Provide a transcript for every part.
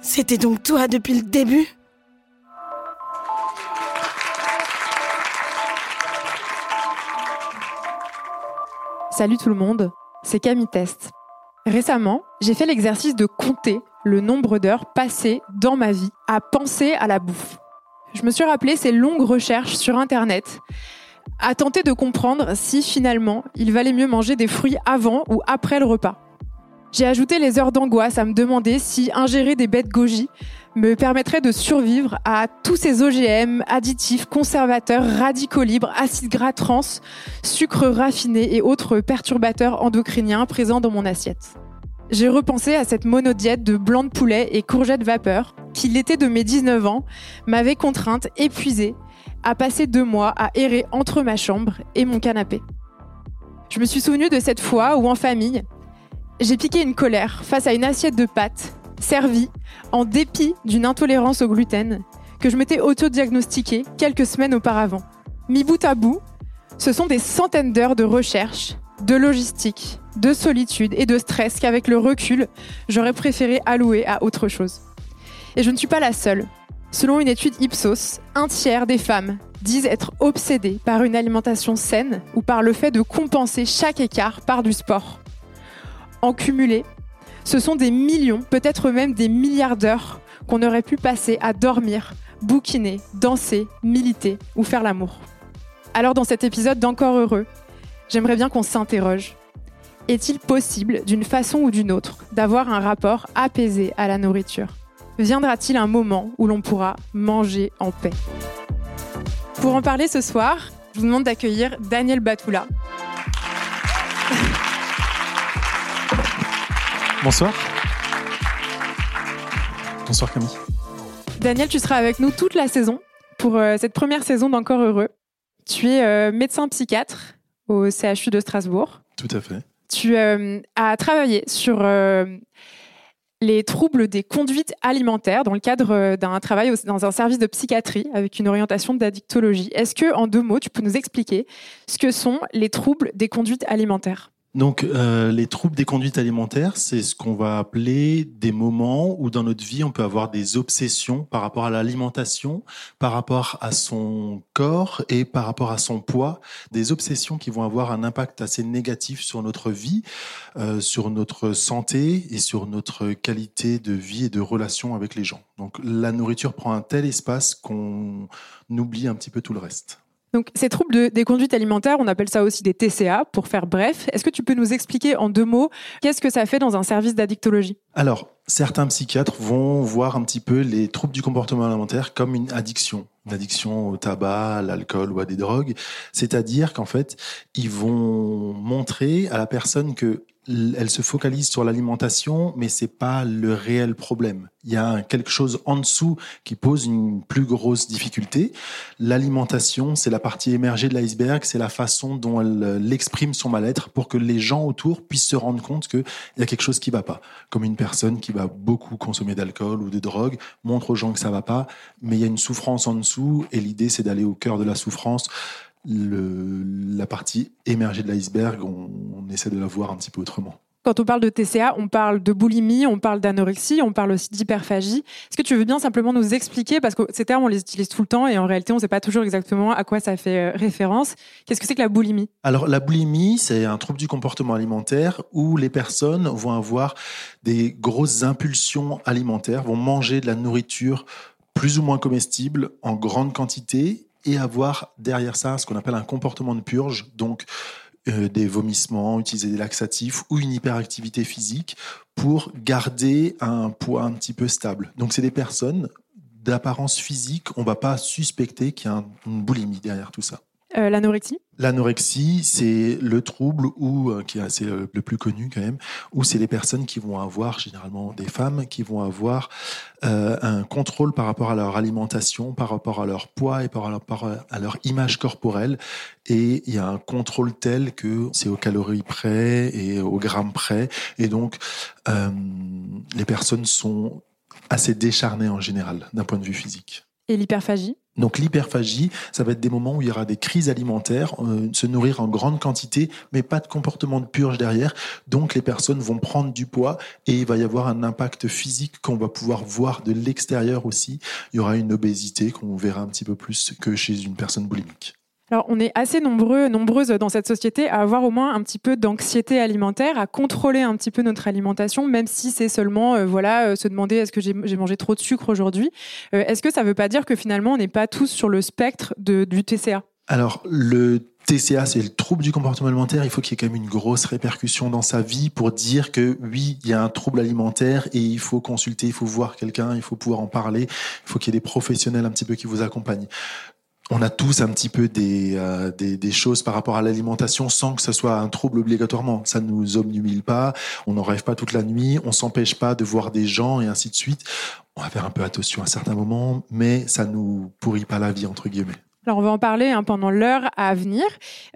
C'était donc toi depuis le début Salut tout le monde, c'est Camille Test. Récemment, j'ai fait l'exercice de compter le nombre d'heures passées dans ma vie à penser à la bouffe. Je me suis rappelé ces longues recherches sur Internet, à tenter de comprendre si finalement il valait mieux manger des fruits avant ou après le repas. J'ai ajouté les heures d'angoisse à me demander si ingérer des bêtes goji me permettrait de survivre à tous ces OGM, additifs, conservateurs, radicaux libres, acides gras trans, sucres raffinés et autres perturbateurs endocriniens présents dans mon assiette. J'ai repensé à cette monodiète de blanc de poulet et courgettes vapeur qui, l'été de mes 19 ans, m'avait contrainte, épuisée, à passer deux mois à errer entre ma chambre et mon canapé. Je me suis souvenu de cette fois où, en famille, j'ai piqué une colère face à une assiette de pâtes servie en dépit d'une intolérance au gluten que je m'étais auto-diagnostiquée quelques semaines auparavant. Mi bout à bout, ce sont des centaines d'heures de recherche, de logistique, de solitude et de stress qu'avec le recul, j'aurais préféré allouer à autre chose. Et je ne suis pas la seule. Selon une étude Ipsos, un tiers des femmes disent être obsédées par une alimentation saine ou par le fait de compenser chaque écart par du sport. En cumulé, ce sont des millions, peut-être même des milliards d'heures qu'on aurait pu passer à dormir, bouquiner, danser, militer ou faire l'amour. Alors dans cet épisode d'Encore heureux, j'aimerais bien qu'on s'interroge. Est-il possible, d'une façon ou d'une autre, d'avoir un rapport apaisé à la nourriture? Viendra-t-il un moment où l'on pourra manger en paix? Pour en parler ce soir, je vous demande d'accueillir Daniel Batoula. Bonsoir. Bonsoir Camille. Daniel, tu seras avec nous toute la saison pour euh, cette première saison d'Encore Heureux. Tu es euh, médecin psychiatre au CHU de Strasbourg. Tout à fait. Tu euh, as travaillé sur les troubles des conduites alimentaires dans le cadre d'un travail dans un service de psychiatrie avec une orientation d'addictologie. Est-ce que, en deux mots, tu peux nous expliquer ce que sont les troubles des conduites alimentaires? Donc, euh, les troubles des conduites alimentaires, c'est ce qu'on va appeler des moments où dans notre vie, on peut avoir des obsessions par rapport à l'alimentation, par rapport à son corps et par rapport à son poids. Des obsessions qui vont avoir un impact assez négatif sur notre vie, euh, sur notre santé et sur notre qualité de vie et de relation avec les gens. Donc, la nourriture prend un tel espace qu'on oublie un petit peu tout le reste. Donc, ces troubles de- des conduites alimentaires, on appelle ça aussi des TCA, pour faire bref. Est-ce que tu peux nous expliquer en deux mots qu'est-ce que ça fait dans un service d'addictologie? Alors, certains psychiatres vont voir un petit peu les troubles du comportement alimentaire comme une addiction. Une addiction au tabac, à l'alcool ou à des drogues. C'est-à-dire qu'en fait, ils vont montrer à la personne que elle se focalise sur l'alimentation, mais c'est pas le réel problème. Il y a quelque chose en dessous qui pose une plus grosse difficulté. L'alimentation, c'est la partie émergée de l'iceberg, c'est la façon dont elle, euh, l'exprime son mal-être pour que les gens autour puissent se rendre compte qu'il y a quelque chose qui va pas. Comme une personne qui va beaucoup consommer d'alcool ou de drogue montre aux gens que ça va pas, mais il y a une souffrance en dessous et l'idée c'est d'aller au cœur de la souffrance. Le, la partie émergée de l'iceberg, on, on essaie de la voir un petit peu autrement. Quand on parle de TCA, on parle de boulimie, on parle d'anorexie, on parle aussi d'hyperphagie. Est-ce que tu veux bien simplement nous expliquer, parce que ces termes, on les utilise tout le temps et en réalité, on ne sait pas toujours exactement à quoi ça fait euh, référence. Qu'est-ce que c'est que la boulimie? Alors la boulimie, c'est un trouble du comportement alimentaire où les personnes vont avoir des grosses impulsions alimentaires, vont manger de la nourriture plus ou moins comestible en grande quantité et avoir derrière ça ce qu'on appelle un comportement de purge, donc euh, des vomissements, utiliser des laxatifs ou une hyperactivité physique pour garder un poids un petit peu stable. Donc c'est des personnes d'apparence physique, on va pas suspecter qu'il y a un- une boulimie derrière tout ça. Euh, l'anorexie L'anorexie, c'est le trouble où, euh, qui est assez le, plus connu quand même, où c'est les personnes qui vont avoir, généralement des femmes, qui vont avoir euh, un contrôle par rapport à leur alimentation, par rapport à leur poids et par rapport à leur image corporelle. Et il y a un contrôle tel que c'est aux calories près et aux grammes près. Et donc, euh, les personnes sont assez décharnées en général d'un point de vue physique. Et l'hyperphagie? Donc l'hyperphagie, ça va être des moments où il y aura des crises alimentaires, euh, se nourrir en grande quantité, mais pas de comportement de purge derrière. Donc les personnes vont prendre du poids et il va y avoir un impact physique qu'on va pouvoir voir de l'extérieur aussi. Il y aura une obésité qu'on verra un petit peu plus que chez une personne boulimique. Alors, on est assez nombreux, nombreuses dans cette société à avoir au moins un petit peu d'anxiété alimentaire, à contrôler un petit peu notre alimentation, même si c'est seulement, euh, voilà, euh, se demander est-ce que j'ai mangé trop de sucre aujourd'hui. Euh, est-ce que ça ne veut pas dire que finalement, on n'est pas tous sur le spectre du TCA Alors, le TCA, c'est le trouble du comportement alimentaire. Il faut qu'il y ait quand même une grosse répercussion dans sa vie pour dire que oui, il y a un trouble alimentaire et il faut consulter, il faut voir quelqu'un, il faut pouvoir en parler. Il faut qu'il y ait des professionnels un petit peu qui vous accompagnent on a tous un petit peu euh, des, des, choses par rapport à l'alimentation sans que ce soit un trouble obligatoirement. Ça ne nous obnumile pas, on n'en rêve pas toute la nuit, on s'empêche pas de voir des gens et ainsi de suite. On va faire un peu attention à certains moments, mais ça nous pourrit pas la vie, entre guillemets. Alors on va en parler hein, pendant l'heure à venir.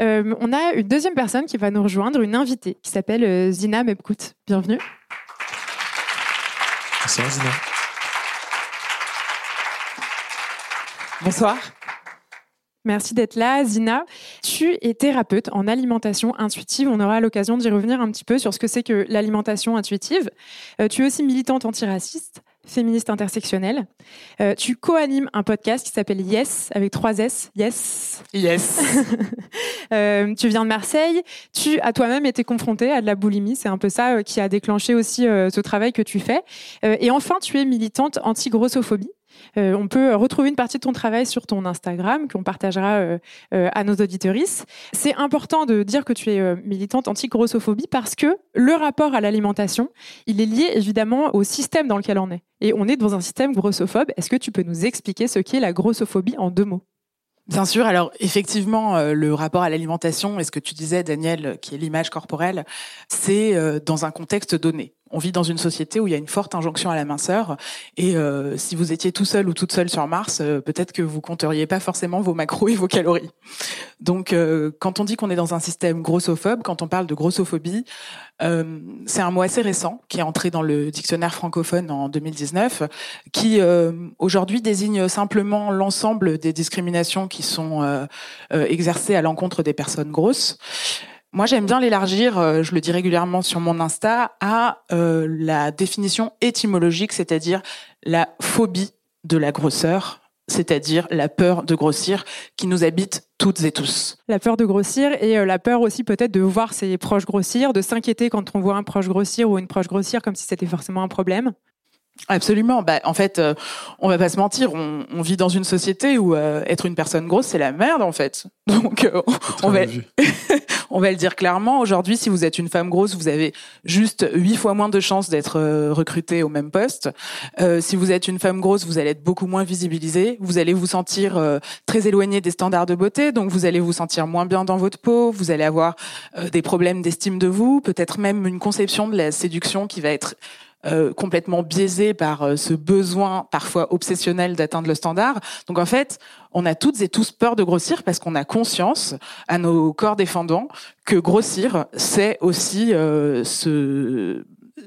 Euh, on a une deuxième personne qui va nous rejoindre, une invitée qui s'appelle euh, Zina Mebkout. Bienvenue. Bonsoir Zina. Bonsoir. Merci d'être là, Zina. Tu es thérapeute en alimentation intuitive. On aura l'occasion d'y revenir un petit peu sur ce que c'est que l'alimentation intuitive. Euh, tu es aussi militante antiraciste, féministe intersectionnelle. Euh, tu co-animes un podcast qui s'appelle Yes, avec trois S. Yes. Yes. Euh, tu viens de Marseille. Tu as toi-même été confrontée à de la boulimie. C'est un peu ça qui a déclenché aussi ce travail que tu fais. et enfin, tu es militante anti-grossophobie. Euh, on peut retrouver une partie de ton travail sur ton Instagram qu'on partagera euh, euh, à nos auditorices. C'est important de dire que tu es militante anti-grossophobie parce que le rapport à l'alimentation, il est lié évidemment au système dans lequel on est. Et on est dans un système grossophobe. Est-ce que tu peux nous expliquer ce qu'est la grossophobie en deux mots? Bien sûr. Alors effectivement, le rapport à l'alimentation et ce que tu disais, Daniel, qui est l'image corporelle, c'est dans un contexte donné on vit dans une société où il y a une forte injonction à la minceur. Et euh, si vous étiez tout seul ou toute seule sur Mars, euh, peut-être que vous compteriez pas forcément vos macros et vos calories. Donc, euh, quand on dit qu'on est dans un système grossophobe, quand on parle de grossophobie, c'est un mot assez récent qui est entré dans le dictionnaire francophone en 2019, qui aujourd'hui désigne simplement l'ensemble des discriminations qui sont exercées à l'encontre des personnes grosses. Moi, j'aime bien l'élargir, euh, je le dis régulièrement sur mon Insta, à euh, la définition étymologique, c'est-à-dire la phobie de la grosseur, c'est-à-dire la peur de grossir qui nous habite toutes et tous. La peur de grossir et euh, la peur aussi peut-être de voir ses proches grossir, de s'inquiéter quand on voit un proche grossir ou une proche grossir comme si c'était forcément un problème. Absolument. Bah, en fait, euh, on va pas se mentir, on, on vit dans une société où euh, être une personne grosse, c'est la merde, en fait. Donc, euh, on, va, on va le dire clairement. Aujourd'hui, si vous êtes une femme grosse, vous avez juste huit fois moins de chances d'être recrutée au même poste. si vous êtes une femme grosse, vous allez être beaucoup moins visibilisée. Vous allez vous sentir très éloigné des standards de beauté, donc vous allez vous sentir moins bien dans votre peau. Vous allez avoir des problèmes d'estime de vous, peut-être même une conception de la séduction qui va être euh, complètement biaisé par euh, ce besoin parfois obsessionnel d'atteindre le standard. Donc en fait, on a toutes et tous peur de grossir parce qu'on a conscience à nos corps défendants que grossir, c'est aussi euh,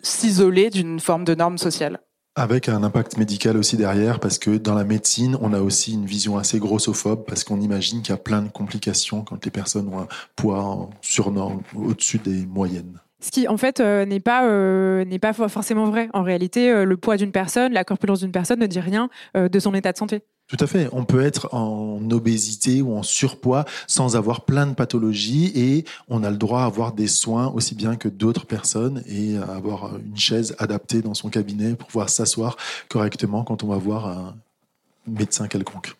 s'isoler d'une forme de norme sociale. Avec un impact médical aussi derrière, parce que dans la médecine, on a aussi une vision assez grossophobe, parce qu'on imagine qu'il y a plein de complications quand les personnes ont un poids surnorme au-dessus des moyennes. Ce qui, en fait, euh, n'est pas euh, pas forcément vrai. En réalité, euh, le poids d'une personne, la corpulence d'une personne ne dit rien de son état de santé. Tout à fait. On peut être en obésité ou en surpoids sans avoir plein de pathologies et on a le droit à avoir des soins aussi bien que d'autres personnes et à avoir une chaise adaptée dans son cabinet pour pouvoir s'asseoir correctement quand on va voir un médecin quelconque.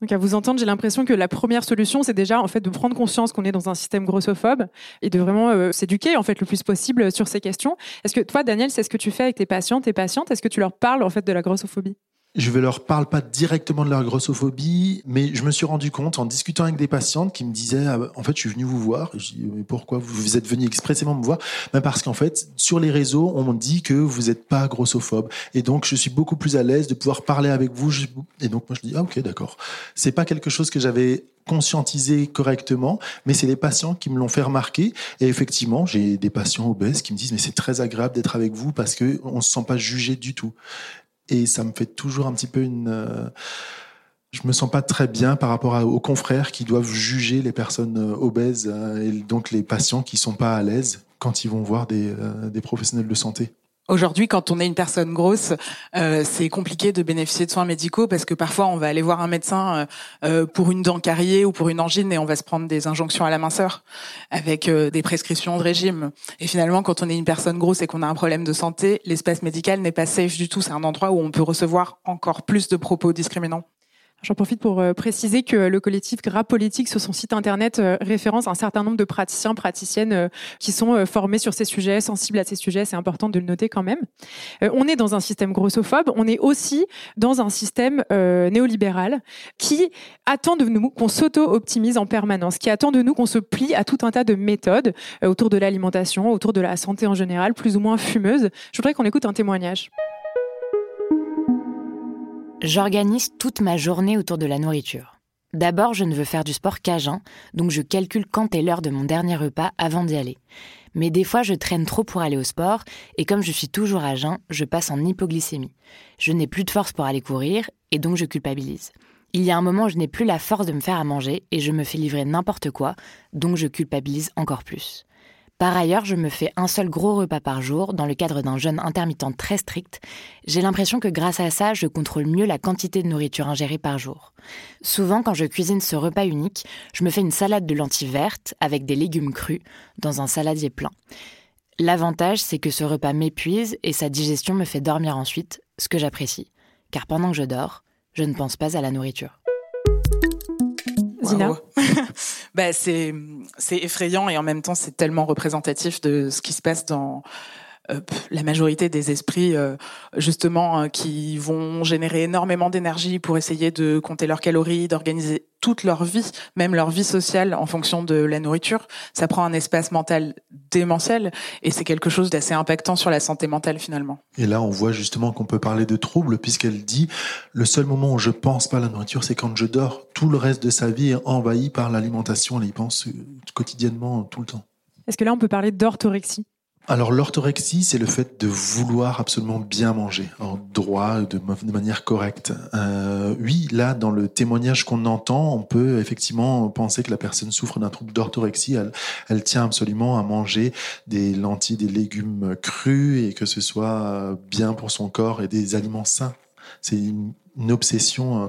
Donc à vous entendre, j'ai l'impression que la première solution, c'est déjà en fait de prendre conscience qu'on est dans un système grossophobe et de vraiment euh, s'éduquer en fait le plus possible sur ces questions. Est-ce que toi, Daniel, c'est ce que tu fais avec tes patients, tes patientes? Est-ce que tu leur parles en fait de la grossophobie? Je ne leur parle pas directement de leur grossophobie, mais je me suis rendu compte en discutant avec des patientes qui me disaient ah, en fait je suis venu vous voir. Je dis mais pourquoi vous êtes venu expressément me voir? Ben Parce qu'en fait sur les réseaux on me dit que vous n'êtes pas grossophobe et donc je suis beaucoup plus à l'aise de pouvoir parler avec vous. Et donc moi je dis ah ok d'accord. C'est pas quelque chose que j'avais conscientisé correctement, mais c'est les patients qui me l'ont fait remarquer. Et effectivement, j'ai des patients obèses qui me disent mais c'est très agréable d'être avec vous parce que on se sent pas jugé du tout et ça me fait toujours un petit peu une euh, je me sens pas très bien par rapport aux confrères qui doivent juger les personnes euh, obèses euh, et donc les patients qui sont pas à l'aise quand ils vont voir des, des professionnels de santé. Aujourd'hui, quand on est une personne grosse, euh, c'est compliqué de bénéficier de soins médicaux parce que parfois on va aller voir un médecin euh, pour une dent carriée ou pour une angine et on va se prendre des injonctions à la minceur avec euh, des prescriptions de régime. Et finalement, quand on est une personne grosse et qu'on a un problème de santé, l'espace médical n'est pas safe du tout. C'est un endroit où on peut recevoir encore plus de propos discriminants. J'en profite pour euh, préciser que le collectif Gras Politique sur son site internet euh, référence un certain nombre de praticiens, praticiennes euh, qui sont formés sur ces sujets, sensibles à ces sujets. C'est important de le noter quand même. On est dans un système grossophobe. On est aussi dans un système néolibéral qui attend de nous qu'on s'auto-optimise en permanence, qui attend de nous qu'on se plie à tout un tas de méthodes autour de l'alimentation, autour de la santé en général, plus ou moins fumeuses. Je voudrais qu'on écoute un témoignage. J'organise toute ma journée autour de la nourriture. D'abord, je ne veux faire du sport qu'à jeun, donc je calcule quand est l'heure de mon dernier repas avant d'y aller. Mais des fois, je traîne trop pour aller au sport, et comme je suis toujours à jeun, je passe en hypoglycémie. Je n'ai plus de force pour aller courir, et donc je culpabilise. Il y a un moment où je n'ai plus la force de me faire à manger, et je me fais livrer n'importe quoi, donc je culpabilise encore plus. Par ailleurs, je me fais un seul gros repas par jour dans le cadre d'un jeûne intermittent très strict. J'ai l'impression que grâce à ça, je contrôle mieux la quantité de nourriture ingérée par jour. Souvent, quand je cuisine ce repas unique, je me fais une salade de lentilles vertes avec des légumes crus dans un saladier plein. L'avantage, c'est que ce repas m'épuise et sa digestion me fait dormir ensuite, ce que j'apprécie. Car pendant que je dors, je ne pense pas à la nourriture. Zina bah, c'est c'est effrayant et en même temps c'est tellement représentatif de ce qui se passe dans euh, la majorité des esprits euh, justement euh, qui vont générer énormément d'énergie pour essayer de compter leurs calories, d'organiser toute leur vie, même leur vie sociale en fonction de la nourriture, ça prend un espace mental démentiel et c'est quelque chose d'assez impactant sur la santé mentale finalement. Et là, on voit justement qu'on peut parler de troubles puisqu'elle dit le seul moment où je pense pas à la nourriture, c'est quand je dors. Tout le reste de sa vie est envahi par l'alimentation. Elle y pense quotidiennement, tout le temps. Est-ce que là, on peut parler d'orthorexie? Alors l'orthorexie, c'est le fait de vouloir absolument bien manger, en droit, de, manière correcte. Euh, oui, là, dans le témoignage qu'on entend, on peut effectivement penser que la personne souffre d'un trouble d'orthorexie. Elle, tient absolument à manger des lentilles, des légumes crus et que ce soit bien pour son corps et des aliments sains. C'est une, une obsession euh,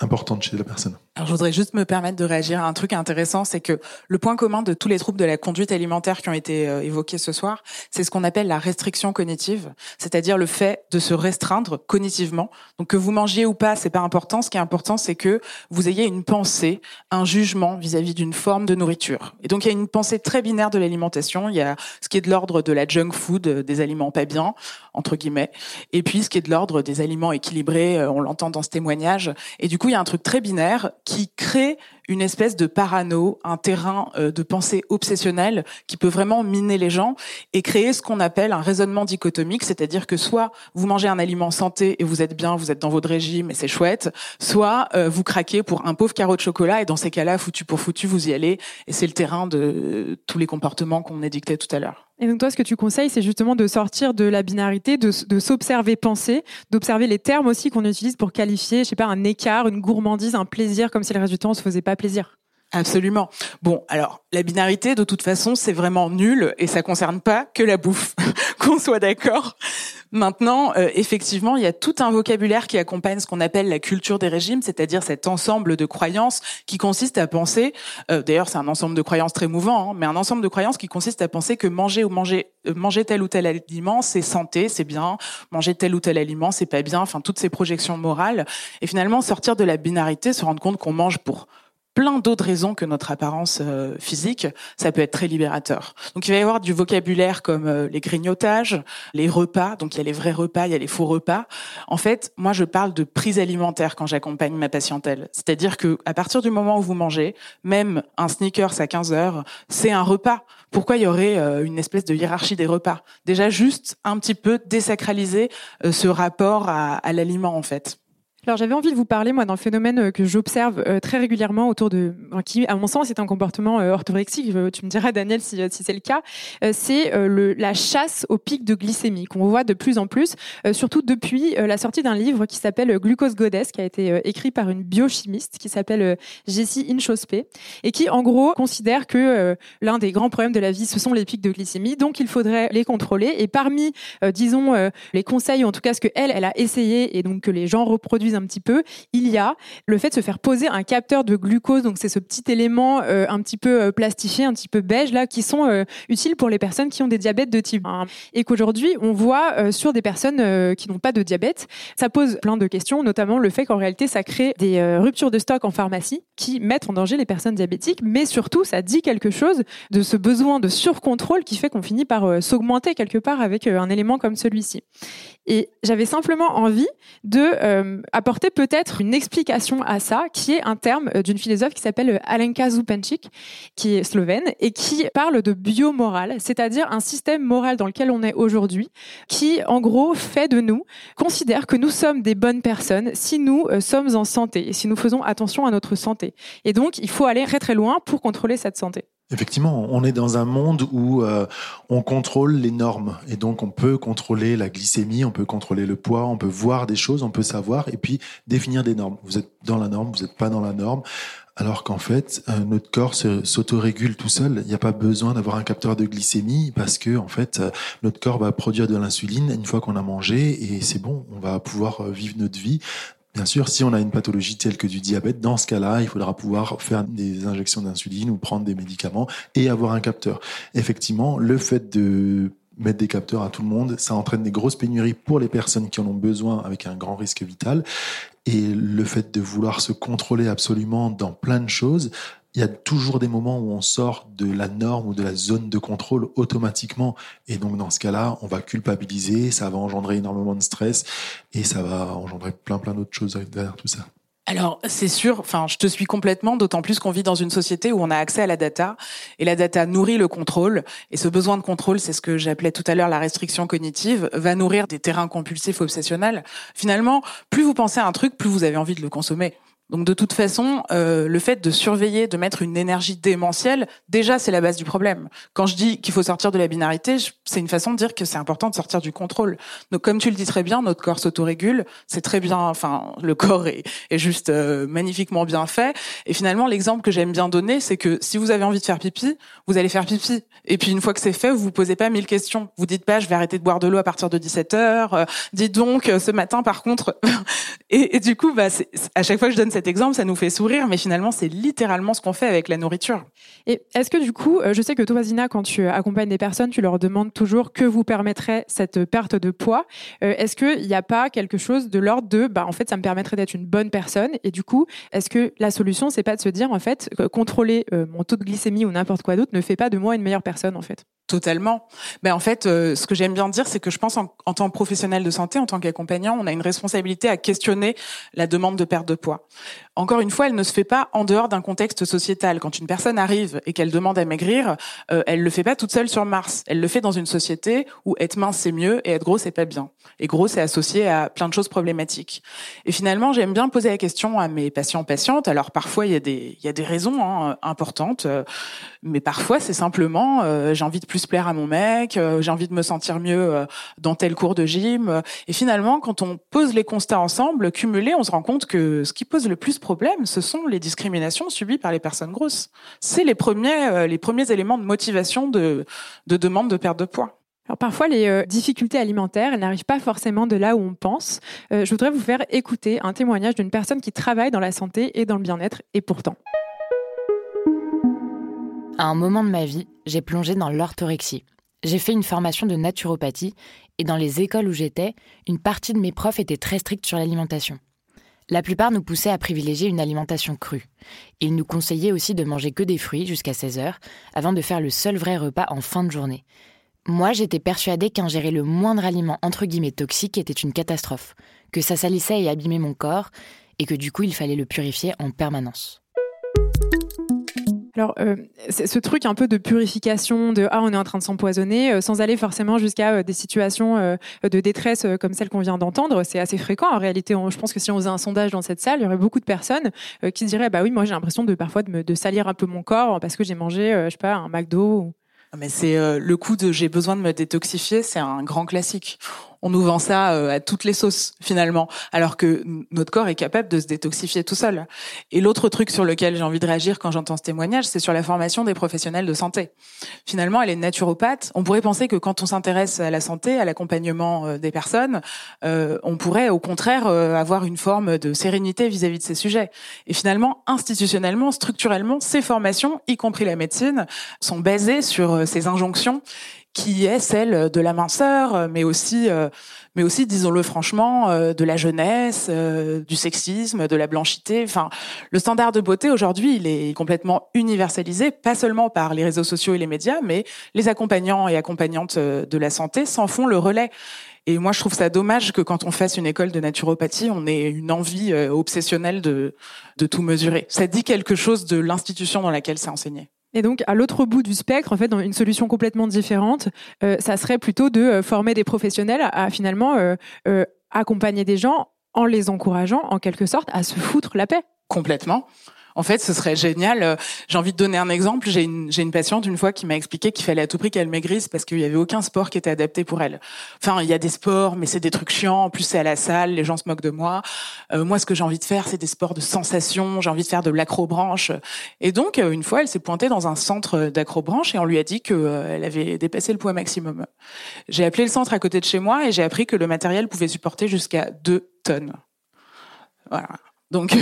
importante chez la personne. Alors, je voudrais juste me permettre de réagir à un truc intéressant, c'est que le point commun de tous les troubles de la conduite alimentaire qui ont été euh, évoqués ce soir, c'est ce qu'on appelle la restriction cognitive, c'est-à-dire le fait de se restreindre cognitivement. Donc que vous mangiez ou pas, c'est pas important. Ce qui est important, c'est que vous ayez une pensée, un jugement vis-à-vis d'une forme de nourriture. Et donc il y a une pensée très binaire de l'alimentation. Il y a ce qui est de l'ordre de la junk food, euh, des aliments pas bien entre guillemets, et puis ce qui est de l'ordre des aliments équilibrés. Euh, on l'entend dans ce témoignage. Et du coup, il y a un truc très binaire qui crée une espèce de parano, un terrain euh, de pensée obsessionnelle qui peut vraiment miner les gens et créer ce qu'on appelle un raisonnement dichotomique, c'est-à-dire que soit vous mangez un aliment santé et vous êtes bien, vous êtes dans votre régime et c'est chouette, soit euh, vous craquez pour un pauvre carreau de chocolat et dans ces cas-là, foutu pour foutu, vous y allez et c'est le terrain de tous les comportements qu'on édictait tout à l'heure. Et donc toi, ce que tu conseilles, c'est justement de sortir de la binarité, de, s'observer penser, d'observer les termes aussi qu'on utilise pour qualifier, je sais pas, un écart, une gourmandise, un plaisir, comme si le temps on se faisait pas plaisir. Absolument. Bon, alors la binarité, de toute façon, c'est vraiment nul et ça concerne pas que la bouffe, qu'on soit d'accord. Maintenant, euh, effectivement, il y a tout un vocabulaire qui accompagne ce qu'on appelle la culture des régimes, c'est-à-dire cet ensemble de croyances qui consiste à penser, euh, d'ailleurs c'est un ensemble de croyances très mouvant, hein, mais un ensemble de croyances qui consiste à penser que manger ou manger euh, manger tel ou tel aliment, c'est santé, c'est bien, manger tel ou tel aliment, c'est pas bien, enfin toutes ces projections morales, et finalement sortir de la binarité, se rendre compte qu'on mange pour plein d'autres raisons que notre apparence euh, physique, ça peut être très libérateur. Donc il va y avoir du vocabulaire comme euh, les grignotages, les repas, donc il y a les vrais repas, il y a les faux repas. En fait, moi je parle de prise alimentaire quand j'accompagne ma patientèle. C'est-à-dire que à partir du moment où vous mangez, même un sneakers à 15 heures, c'est un repas. Pourquoi il y aurait euh, une espèce de hiérarchie des repas? Déjà juste un petit peu désacraliser ce rapport à, à l'aliment en fait. Alors j'avais envie de vous parler moi d'un phénomène euh, que j'observe euh, très régulièrement autour de qui à mon sens est un comportement euh, orthorexique. Tu me diras Daniel si, si c'est le cas. c'est la chasse au pic de glycémie qu'on voit de plus en plus, surtout depuis la sortie d'un livre qui s'appelle Glucose Goddess, qui a été écrit par une biochimiste qui s'appelle Jessie Inchospé et qui en gros considère que l'un des grands problèmes de la vie ce sont les pics de glycémie, donc il faudrait les contrôler. Et parmi disons les conseils, ou en tout cas ce que elle elle a essayé et donc que les gens reproduisent un petit peu, il y a le fait de se faire poser un capteur de glucose, donc c'est ce petit élément euh, un petit peu euh, plastifié, un petit peu beige là, qui sont euh, utiles pour les personnes qui ont des diabètes de type 1. Et qu'aujourd'hui, on voit sur des personnes qui n'ont pas de diabète, ça pose plein de questions, notamment le fait qu'en réalité, ça crée des ruptures de stock en pharmacie qui mettent en danger les personnes diabétiques, mais surtout, ça dit quelque chose de ce besoin de surcontrôle qui fait qu'on finit par s'augmenter quelque part avec un élément comme celui-ci. Et j'avais simplement envie de euh, apporter peut-être une explication à ça, qui est un terme euh, d'une philosophe qui s'appelle euh, Alenka Zupančić, qui est slovène, et qui parle de biomorale, c'est-à-dire un système moral dans lequel on est aujourd'hui, qui en gros fait de nous, considère que nous sommes des bonnes personnes si nous sommes en santé et si nous faisons attention à notre santé. Et donc, il faut aller très très loin pour contrôler cette santé. Effectivement, on est dans un monde où euh, on contrôle les normes et donc on peut contrôler la glycémie, on peut contrôler le poids, on peut voir des choses, on peut savoir et puis définir des normes. Vous êtes dans la norme, vous n'êtes pas dans la norme. Alors qu'en fait, euh, notre corps s'autorégule tout seul. Il n'y a pas besoin d'avoir un capteur de glycémie parce que en fait, euh, notre corps va produire de l'insuline une fois qu'on a mangé et c'est bon. On va pouvoir vivre notre vie Bien sûr, si on a une pathologie telle que du diabète, dans ce cas-là, il faudra pouvoir faire des injections d'insuline ou prendre des médicaments et avoir un capteur. Effectivement, le fait de mettre des capteurs à tout le monde, ça entraîne des grosses pénuries pour les personnes qui en ont besoin avec un grand risque vital. Et le fait de vouloir se contrôler absolument dans plein de choses, il y a toujours des moments où on sort de la norme ou de la zone de contrôle automatiquement. Et donc, dans ce cas-là, on va culpabiliser, ça va engendrer énormément de stress et ça va engendrer plein, plein d'autres choses derrière tout ça. Alors, c'est sûr, enfin, je te suis complètement, d'autant plus qu'on vit dans une société où on a accès à la data, et la data nourrit le contrôle, et ce besoin de contrôle, c'est ce que j'appelais tout à l'heure la restriction cognitive, va nourrir des terrains compulsifs obsessionnels. Finalement, plus vous pensez à un truc, plus vous avez envie de le consommer. Donc de toute façon, euh, le fait de surveiller, de mettre une énergie démentielle, déjà c'est la base du problème. Quand je dis qu'il faut sortir de la binarité, c'est une façon de dire que c'est important de sortir du contrôle. Donc comme tu le dis très bien, notre corps s'autorégule, c'est très bien. Enfin, le corps est, est juste euh, magnifiquement bien fait. Et finalement, l'exemple que j'aime bien donner, c'est que si vous avez envie de faire pipi, vous allez faire pipi. Et puis une fois que c'est fait, vous vous posez pas mille questions. Vous dites pas, je vais arrêter de boire de l'eau à partir de 17 heures. Euh, dites donc, ce matin, par contre. et, et, du coup, bah, à chaque fois que je donne cette exemple, ça nous fait sourire, mais finalement, c'est littéralement ce qu'on fait avec la nourriture. Et est-ce que du coup, euh, je sais que toi, Zina, quand tu accompagnes des personnes, tu leur demandes toujours que vous permettrait cette perte de poids. Euh, est-ce qu'il n'y a pas quelque chose de l'ordre de, bah, en fait, ça me permettrait d'être une bonne personne Et du coup, est-ce que la solution, c'est pas de se dire, en fait, contrôler euh, mon taux de glycémie ou n'importe quoi d'autre ne fait pas de moi une meilleure personne, en fait? Totalement. Ben en fait, ce que j'aime bien dire, c'est que je pense en, en, tant que professionnel de santé, en tant qu'accompagnant, on a une responsabilité à questionner la demande de perte de poids. Encore une fois, elle ne se fait pas en dehors d'un contexte sociétal. Quand une personne arrive et qu'elle demande à maigrir, euh, elle le fait pas toute seule sur Mars. Elle le fait dans une société où être mince c'est mieux et être gros c'est pas bien. Et gros c'est associé à plein de choses problématiques. Et finalement, j'aime bien poser la question à mes patients patientes. Alors parfois il y a des il y a des raisons hein, importantes, euh, mais parfois c'est simplement euh, j'ai envie de plus plaire à mon mec, euh, j'ai envie de me sentir mieux euh, dans tel cours de gym. Et finalement, quand on pose les constats ensemble, cumulés, on se rend compte que ce qui pose le plus problème, ce sont les discriminations subies par les personnes grosses. C'est les premiers, euh, les premiers éléments de motivation de, de demande de perte de poids. Alors parfois, les euh, difficultés alimentaires, elles n'arrivent pas forcément de là où on pense. Euh, je voudrais vous faire écouter un témoignage d'une personne qui travaille dans la santé et dans le bien-être, et pourtant. À un moment de ma vie, j'ai plongé dans l'orthorexie. J'ai fait une formation de naturopathie et dans les écoles où j'étais, une partie de mes profs étaient très stricts sur l'alimentation. La plupart nous poussaient à privilégier une alimentation crue. Ils nous conseillaient aussi de manger que des fruits jusqu'à 16 heures, avant de faire le seul vrai repas en fin de journée. Moi, j'étais persuadée qu'ingérer le moindre aliment entre guillemets toxique était une catastrophe, que ça salissait et abîmait mon corps, et que du coup, il fallait le purifier en permanence. Alors, euh, ce truc un peu de purification, de ah, on est en train de s'empoisonner, euh, sans aller forcément jusqu'à euh, des situations de détresse comme celle qu'on vient d'entendre, c'est assez fréquent. En réalité, je pense que si on faisait un sondage dans cette salle, il y aurait beaucoup de personnes qui diraient bah oui, moi j'ai l'impression de parfois de, me, de salir un peu mon corps parce que j'ai mangé, je sais pas, un McDo. Mais c'est le coup de j'ai besoin de me détoxifier, c'est un grand classique on nous vend ça euh, à toutes les sauces finalement, alors que notre corps est capable de se détoxifier tout seul. Et l'autre truc sur lequel j'ai envie de réagir quand j'entends ce témoignage, c'est sur la formation des professionnels de santé. Finalement, elle est naturopathe. On pourrait penser que quand on s'intéresse à la santé, à l'accompagnement euh, des personnes, euh, on pourrait au contraire avoir une forme de sérénité vis-à-vis de ces sujets. Et finalement, institutionnellement, structurellement, ces formations, y compris la médecine, sont basées sur ces injonctions qui est celle de la minceur, mais aussi, euh, mais aussi, disons-le franchement, euh, de la jeunesse, euh, du sexisme, de la blanchité. Enfin, le standard de beauté aujourd'hui, il est complètement universalisé, pas seulement par les réseaux sociaux et les médias, mais les accompagnants et accompagnantes de la santé s'en font le relais. Et moi, je trouve ça dommage que quand on fasse une école de naturopathie, on ait une envie obsessionnelle de, de tout mesurer. Ça dit quelque chose de l'institution dans laquelle c'est enseigné. Et donc, à l'autre bout du spectre, en fait, dans une solution complètement différente, euh, ça serait plutôt de euh, former des professionnels à, finalement euh, accompagner des gens en les encourageant, en quelque sorte, à se foutre la paix. Complètement. En fait, ce serait génial. Euh, j'ai envie de donner un exemple. J'ai une, j'ai une patiente une fois qui m'a expliqué qu'il fallait à tout prix qu'elle maigrisse parce qu'il y avait aucun sport qui était adapté pour elle. Enfin, il y a des sports, mais c'est des trucs chiants. En plus, c'est à la salle, les gens se moquent de moi. Euh, moi, ce que j'ai envie de faire, c'est des sports de sensation. J'ai envie de faire de l'acrobranche. Et donc, euh, une fois, elle s'est pointée dans un centre d'acrobranche et on lui a dit qu'elle avait dépassé le poids maximum. J'ai appelé le centre à côté de chez moi et j'ai appris que le matériel pouvait supporter jusqu'à 2 tonnes. Voilà. Donc,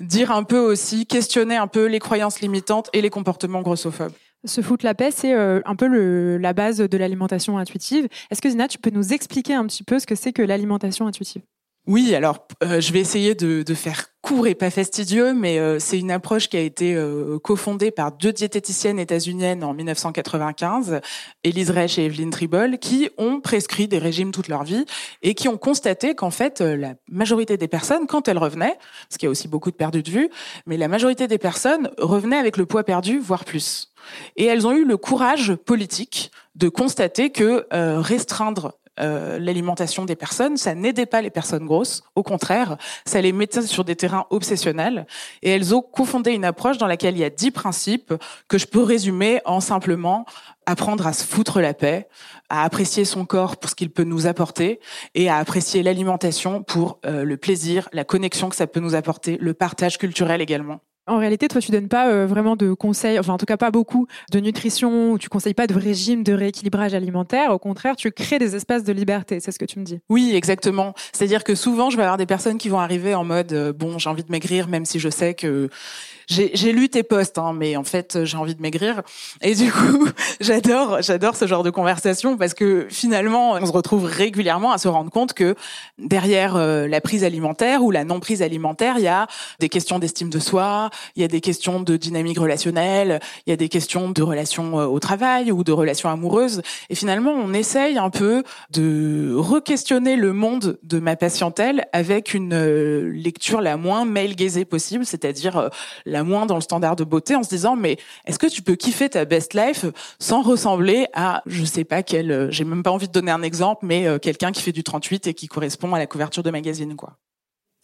dire un peu aussi, questionner un peu les croyances limitantes et les comportements grossophobes. Se foutre la paix, c'est euh, un peu la base de l'alimentation intuitive. Est-ce que Zina, tu peux nous expliquer un petit peu ce que c'est que l'alimentation intuitive? Oui, alors euh, je vais essayer de, de faire court et pas fastidieux, mais euh, c'est une approche qui a été euh, cofondée par deux diététiciennes états-uniennes en 1995, Elise Reich et Evelyn Tribol, qui ont prescrit des régimes toute leur vie et qui ont constaté qu'en fait, euh, la majorité des personnes, quand elles revenaient, parce qu'il y a aussi beaucoup de perdus de vue, mais la majorité des personnes revenaient avec le poids perdu, voire plus. Et elles ont eu le courage politique de constater que restreindre euh, l'alimentation des personnes, ça n'aidait pas les personnes grosses, au contraire, ça les mettait sur des terrains obsessionnels, et elles ont cofondé une approche dans laquelle il y a dix principes que je peux résumer en simplement apprendre à se foutre la paix, à apprécier son corps pour ce qu'il peut nous apporter, et à apprécier l'alimentation pour euh, le plaisir, la connexion que ça peut nous apporter, le partage culturel également. En réalité, toi, tu donnes pas euh, vraiment de conseils, enfin en tout cas pas beaucoup de nutrition, ou tu conseilles pas de régime de rééquilibrage alimentaire. Au contraire, tu crées des espaces de liberté. C'est ce que tu me dis. Oui, exactement. C'est-à-dire que souvent, je vais avoir des personnes qui vont arriver en mode euh, bon, j'ai envie de maigrir, même si je sais que j'ai lu tes posts, hein, mais en fait, j'ai envie de maigrir. Et du coup, j'adore, j'adore ce genre de conversation parce que finalement, on se retrouve régulièrement à se rendre compte que derrière euh, la prise alimentaire ou la non prise alimentaire, il y a des questions d'estime de soi, il y a des questions de dynamique relationnelle, il y a des questions de relations euh, au travail ou de relations amoureuses. Et finalement, on essaye un peu de re-questionner le monde de ma patientèle avec une euh, lecture la moins male-gaisée possible, c'est-à-dire moins dans le standard de beauté en se disant mais est-ce que tu peux kiffer ta best life sans ressembler à je sais pas quel euh, j'ai même pas envie de donner un exemple mais euh, quelqu'un qui fait du 38 et qui correspond à la couverture de magazine quoi?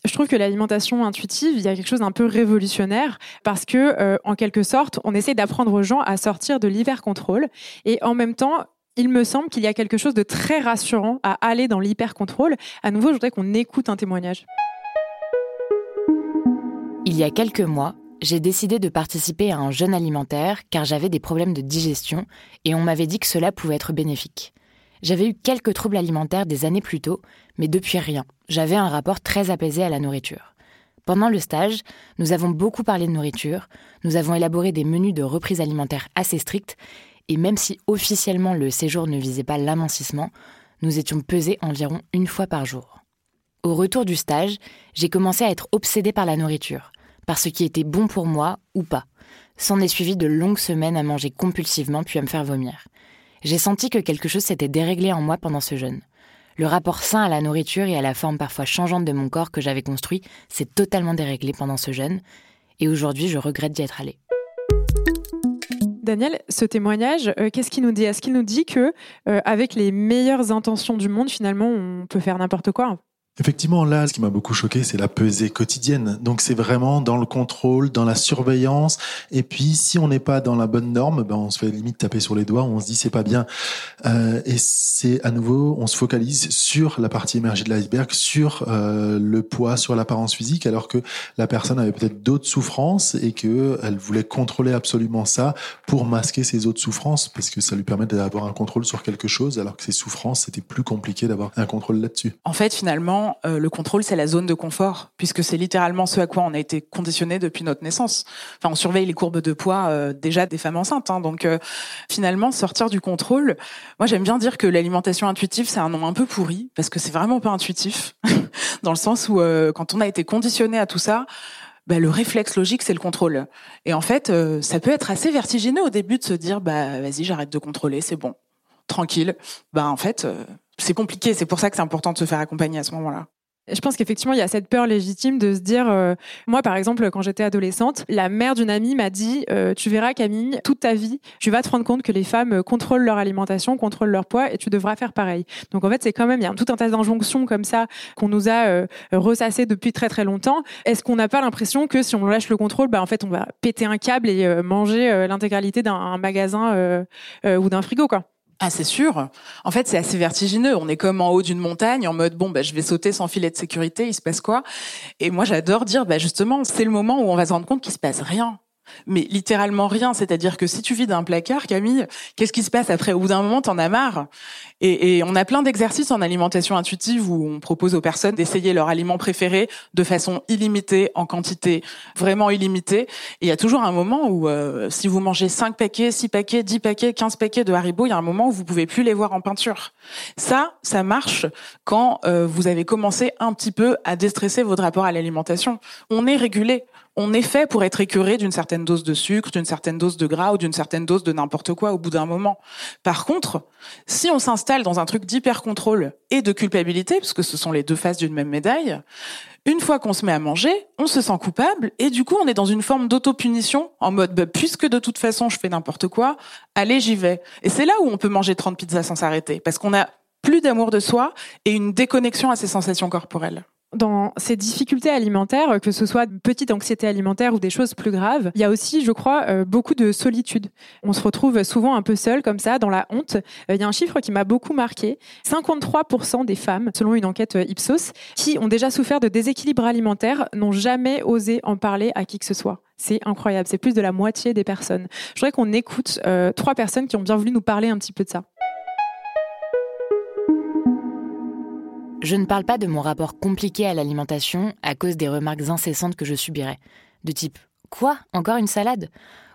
Je trouve que l'alimentation intuitive, il y a quelque chose d'un peu révolutionnaire parce que, euh, en quelque sorte, on essaie d'apprendre aux gens à sortir de l'hyper-contrôle et en même temps, il me semble qu'il y a quelque chose de très rassurant à aller dans l'hyper-contrôle. À nouveau, je voudrais qu'on écoute un témoignage. Il y a quelques mois, j'ai décidé de participer à un jeûne alimentaire car j'avais des problèmes de digestion et on m'avait dit que cela pouvait être bénéfique. J'avais eu quelques troubles alimentaires des années plus tôt, mais depuis rien. J'avais un rapport très apaisé à la nourriture. Pendant le stage, nous avons beaucoup parlé de nourriture, nous avons élaboré des menus de reprise alimentaire assez stricts, et même si officiellement le séjour ne visait pas l'amincissement, nous étions pesés environ une fois par jour. Au retour du stage, j'ai commencé à être obsédée par la nourriture, par ce qui était bon pour moi ou pas. S'en est suivi de longues semaines à manger compulsivement puis à me faire vomir. J'ai senti que quelque chose s'était déréglé en moi pendant ce jeûne. Le rapport sain à la nourriture et à la forme parfois changeante de mon corps que j'avais construit s'est totalement déréglé pendant ce jeûne, et aujourd'hui je regrette d'y être allée. Daniel, ce témoignage, euh, qu'est-ce qu'il nous dit? Est-ce qu'il nous dit que, euh, avec les meilleures intentions du monde, finalement, on peut faire n'importe quoi? Effectivement, là, ce qui m'a beaucoup choqué, c'est la pesée quotidienne. Donc, c'est vraiment dans le contrôle, dans la surveillance. Et puis, si on n'est pas dans la bonne norme, ben, on se fait limite taper sur les doigts. On se dit c'est pas bien. Euh, et c'est à nouveau, on se focalise sur la partie émergée de l'iceberg, sur euh, le poids, sur l'apparence physique, alors que la personne avait peut-être d'autres souffrances et que elle voulait contrôler absolument ça pour masquer ses autres souffrances, parce que ça lui permet d'avoir un contrôle sur quelque chose, alors que ses souffrances, c'était plus compliqué d'avoir un contrôle là-dessus. En fait, finalement euh, le contrôle, c'est la zone de confort, puisque c'est littéralement ce à quoi on a été conditionné depuis notre naissance. Enfin, on surveille les courbes de poids euh, déjà des femmes enceintes. Hein, donc, euh, finalement, sortir du contrôle. Moi, j'aime bien dire que l'alimentation intuitive, c'est un nom un peu pourri, parce que c'est vraiment pas intuitif, dans le sens où quand on a été conditionné à tout ça, bah, le réflexe logique, c'est le contrôle. Et en fait, ça peut être assez vertigineux au début de se dire, bah vas-y, j'arrête de contrôler, c'est bon, tranquille. Bah en fait, c'est compliqué. C'est pour ça que c'est important de se faire accompagner à ce moment-là. Je pense qu'effectivement, il y a cette peur légitime de se dire, euh, moi par exemple, quand j'étais adolescente, la mère d'une amie m'a dit, euh, tu verras Camille, toute ta vie, tu vas te rendre compte que les femmes contrôlent leur alimentation, contrôlent leur poids, et tu devras faire pareil. Donc en fait, c'est quand même, il y a tout un tas d'injonctions comme ça qu'on nous a euh, ressassées depuis très très longtemps. Est-ce qu'on n'a pas l'impression que si on lâche le contrôle, bah en fait, on va péter un câble et euh, manger l'intégralité d'un magasin ou d'un frigo, quoi? Ah, c'est sûr. En fait, c'est assez vertigineux. On est comme en haut d'une montagne, en mode bon, bah, je vais sauter sans filet de sécurité. Il se passe quoi? Et moi, j'adore dire, bah, justement, c'est le moment où on va se rendre compte qu'il se passe rien mais littéralement rien. C'est-à-dire que si tu vis d'un placard, Camille, qu'est-ce qui se passe après? Au bout d'un moment, t'en as marre. Et, et, on a plein d'exercices en alimentation intuitive où on propose aux personnes d'essayer leur aliment préféré de façon illimitée, en quantité vraiment illimitée. Et il y a toujours un moment où, euh, si vous mangez 5 paquets, 6 paquets, 10 paquets, 15 paquets de Haribo, il y a un moment où vous pouvez plus les voir en peinture. Ça, ça marche quand euh, vous avez commencé un petit peu à déstresser votre rapport à l'alimentation. On est régulé on est fait pour être écœuré d'une certaine dose de sucre, d'une certaine dose de gras ou d'une certaine dose de n'importe quoi au bout d'un moment. Par contre, si on s'installe dans un truc d'hyper-contrôle et de culpabilité, parce que ce sont les deux faces d'une même médaille, une fois qu'on se met à manger, on se sent coupable et du coup on est dans une forme d'auto-punition en mode bah, puisque de toute façon je fais n'importe quoi, allez j'y vais. Et c'est là où on peut manger 30 pizzas sans s'arrêter parce qu'on a plus d'amour de soi et une déconnexion à ses sensations corporelles dans ces difficultés alimentaires, que ce soit petite anxiété alimentaire ou des choses plus graves, il y a aussi, je crois, euh, beaucoup de solitude. On se retrouve souvent un peu seul comme ça, dans la honte. Euh, il y a un chiffre qui m'a beaucoup marqué. 53% des femmes, selon une enquête euh, Ipsos, qui ont déjà souffert de déséquilibre alimentaire, n'ont jamais osé en parler à qui que ce soit. C'est incroyable. C'est plus de la moitié des personnes. Je voudrais qu'on écoute trois personnes qui ont bien voulu nous parler un petit peu de ça. Je ne parle pas de mon rapport compliqué à l'alimentation à cause des remarques incessantes que je subirais. De type Quoi? Encore une salade?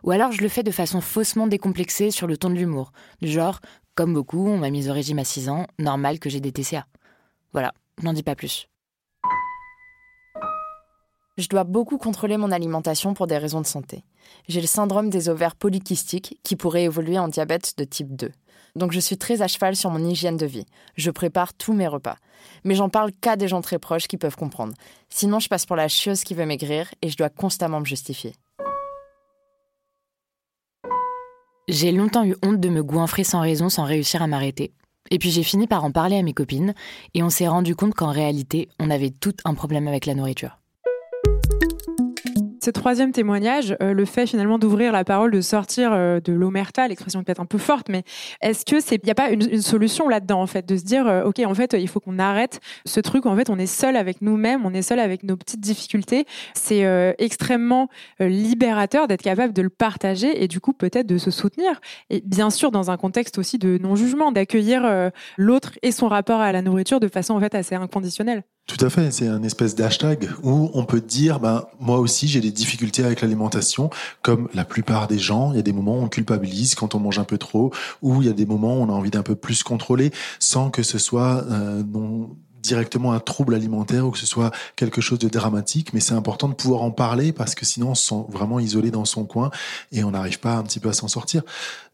Ou alors je le fais de façon faussement décomplexée sur le ton de l'humour. Du genre Comme beaucoup, on m'a mise au régime à 6 ans, normal que j'ai des TCA. Voilà, n'en dis pas plus. Je dois beaucoup contrôler mon alimentation pour des raisons de santé. J'ai le syndrome des ovaires polykystiques qui pourrait évoluer en diabète de type 2 donc je suis très à cheval sur mon hygiène de vie. Je prépare tous mes repas. Mais j'en parle qu'à des gens très proches qui peuvent comprendre. Sinon, je passe pour la chieuse qui veut maigrir et je dois constamment me justifier. J'ai longtemps eu honte de me goinfrer sans raison sans réussir à m'arrêter. Et puis j'ai fini par en parler à mes copines et on s'est rendu compte qu'en réalité, on avait tout un problème avec la nourriture ce troisième témoignage, euh, le fait finalement d'ouvrir la parole, de sortir euh, de l'omerta, l'expression peut-être un peu forte, mais est-ce que c'est, n'y a pas une, solution là-dedans en fait, de se dire, euh, ok, en fait, il faut qu'on arrête ce truc. En fait, on est seul avec nous-mêmes, on est seul avec nos petites difficultés. C'est extrêmement libérateur d'être capable de le partager et du coup peut-être de se soutenir. Et bien sûr, dans un contexte aussi de non-jugement, d'accueillir l'autre et son rapport à la nourriture de façon en fait assez inconditionnelle. Tout à fait, c'est un espèce d'hashtag où on peut dire, ben moi aussi j'ai des difficultés avec l'alimentation, comme la plupart des gens. Il y a des moments où on culpabilise quand on mange un peu trop, ou il y a des moments où on a envie d'un peu plus contrôler, sans que ce soit euh, non directement un trouble alimentaire ou que ce soit quelque chose de dramatique, mais c'est important de pouvoir en parler parce que sinon on se sent vraiment isolé dans son coin et on n'arrive pas un petit peu à s'en sortir.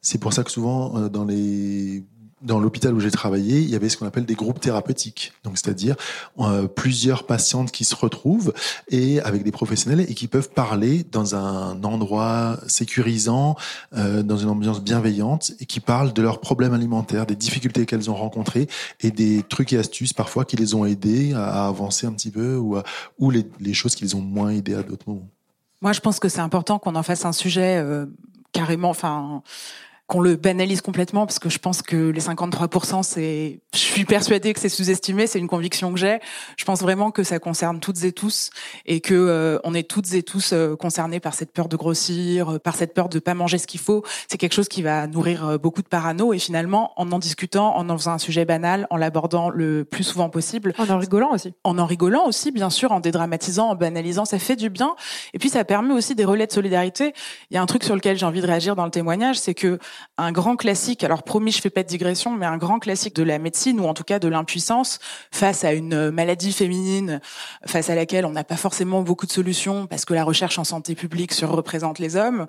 C'est pour ça que souvent euh, dans les dans l'hôpital où j'ai travaillé, il y avait ce qu'on appelle des groupes thérapeutiques. Donc, c'est-à-dire euh, plusieurs patientes qui se retrouvent et avec des professionnels et qui peuvent parler dans un endroit sécurisant, euh, dans une ambiance bienveillante et qui parlent de leurs problèmes alimentaires, des difficultés qu'elles ont rencontrées et des trucs et astuces parfois qui les ont aidés à, avancer un petit peu ou, les, choses qui les ont moins aidés à d'autres moments. Moi, je pense que c'est important qu'on en fasse un sujet euh, carrément, enfin qu'on le banalise complètement parce que je pense que les 53%, c'est, je suis persuadée que c'est sous-estimé, c'est une conviction que j'ai. Je pense vraiment que ça concerne toutes et tous et que euh, on est toutes et tous euh, concernés par cette peur de grossir, euh, par cette peur de pas manger ce qu'il faut. C'est quelque chose qui va nourrir beaucoup de parano et finalement, en en discutant, en en faisant un sujet banal, en l'abordant le plus souvent possible. En en rigolant aussi. En en rigolant aussi, bien sûr, en dédramatisant, en banalisant, ça fait du bien. Et puis, ça permet aussi des relais de solidarité. Il y a un truc sur lequel j'ai envie de réagir dans le témoignage, c'est que un grand classique, alors promis, je fais pas de digression, mais un grand classique de la médecine ou en tout cas de l'impuissance face à une maladie féminine face à laquelle on n'a pas forcément beaucoup de solutions parce que la recherche en santé publique surreprésente les hommes,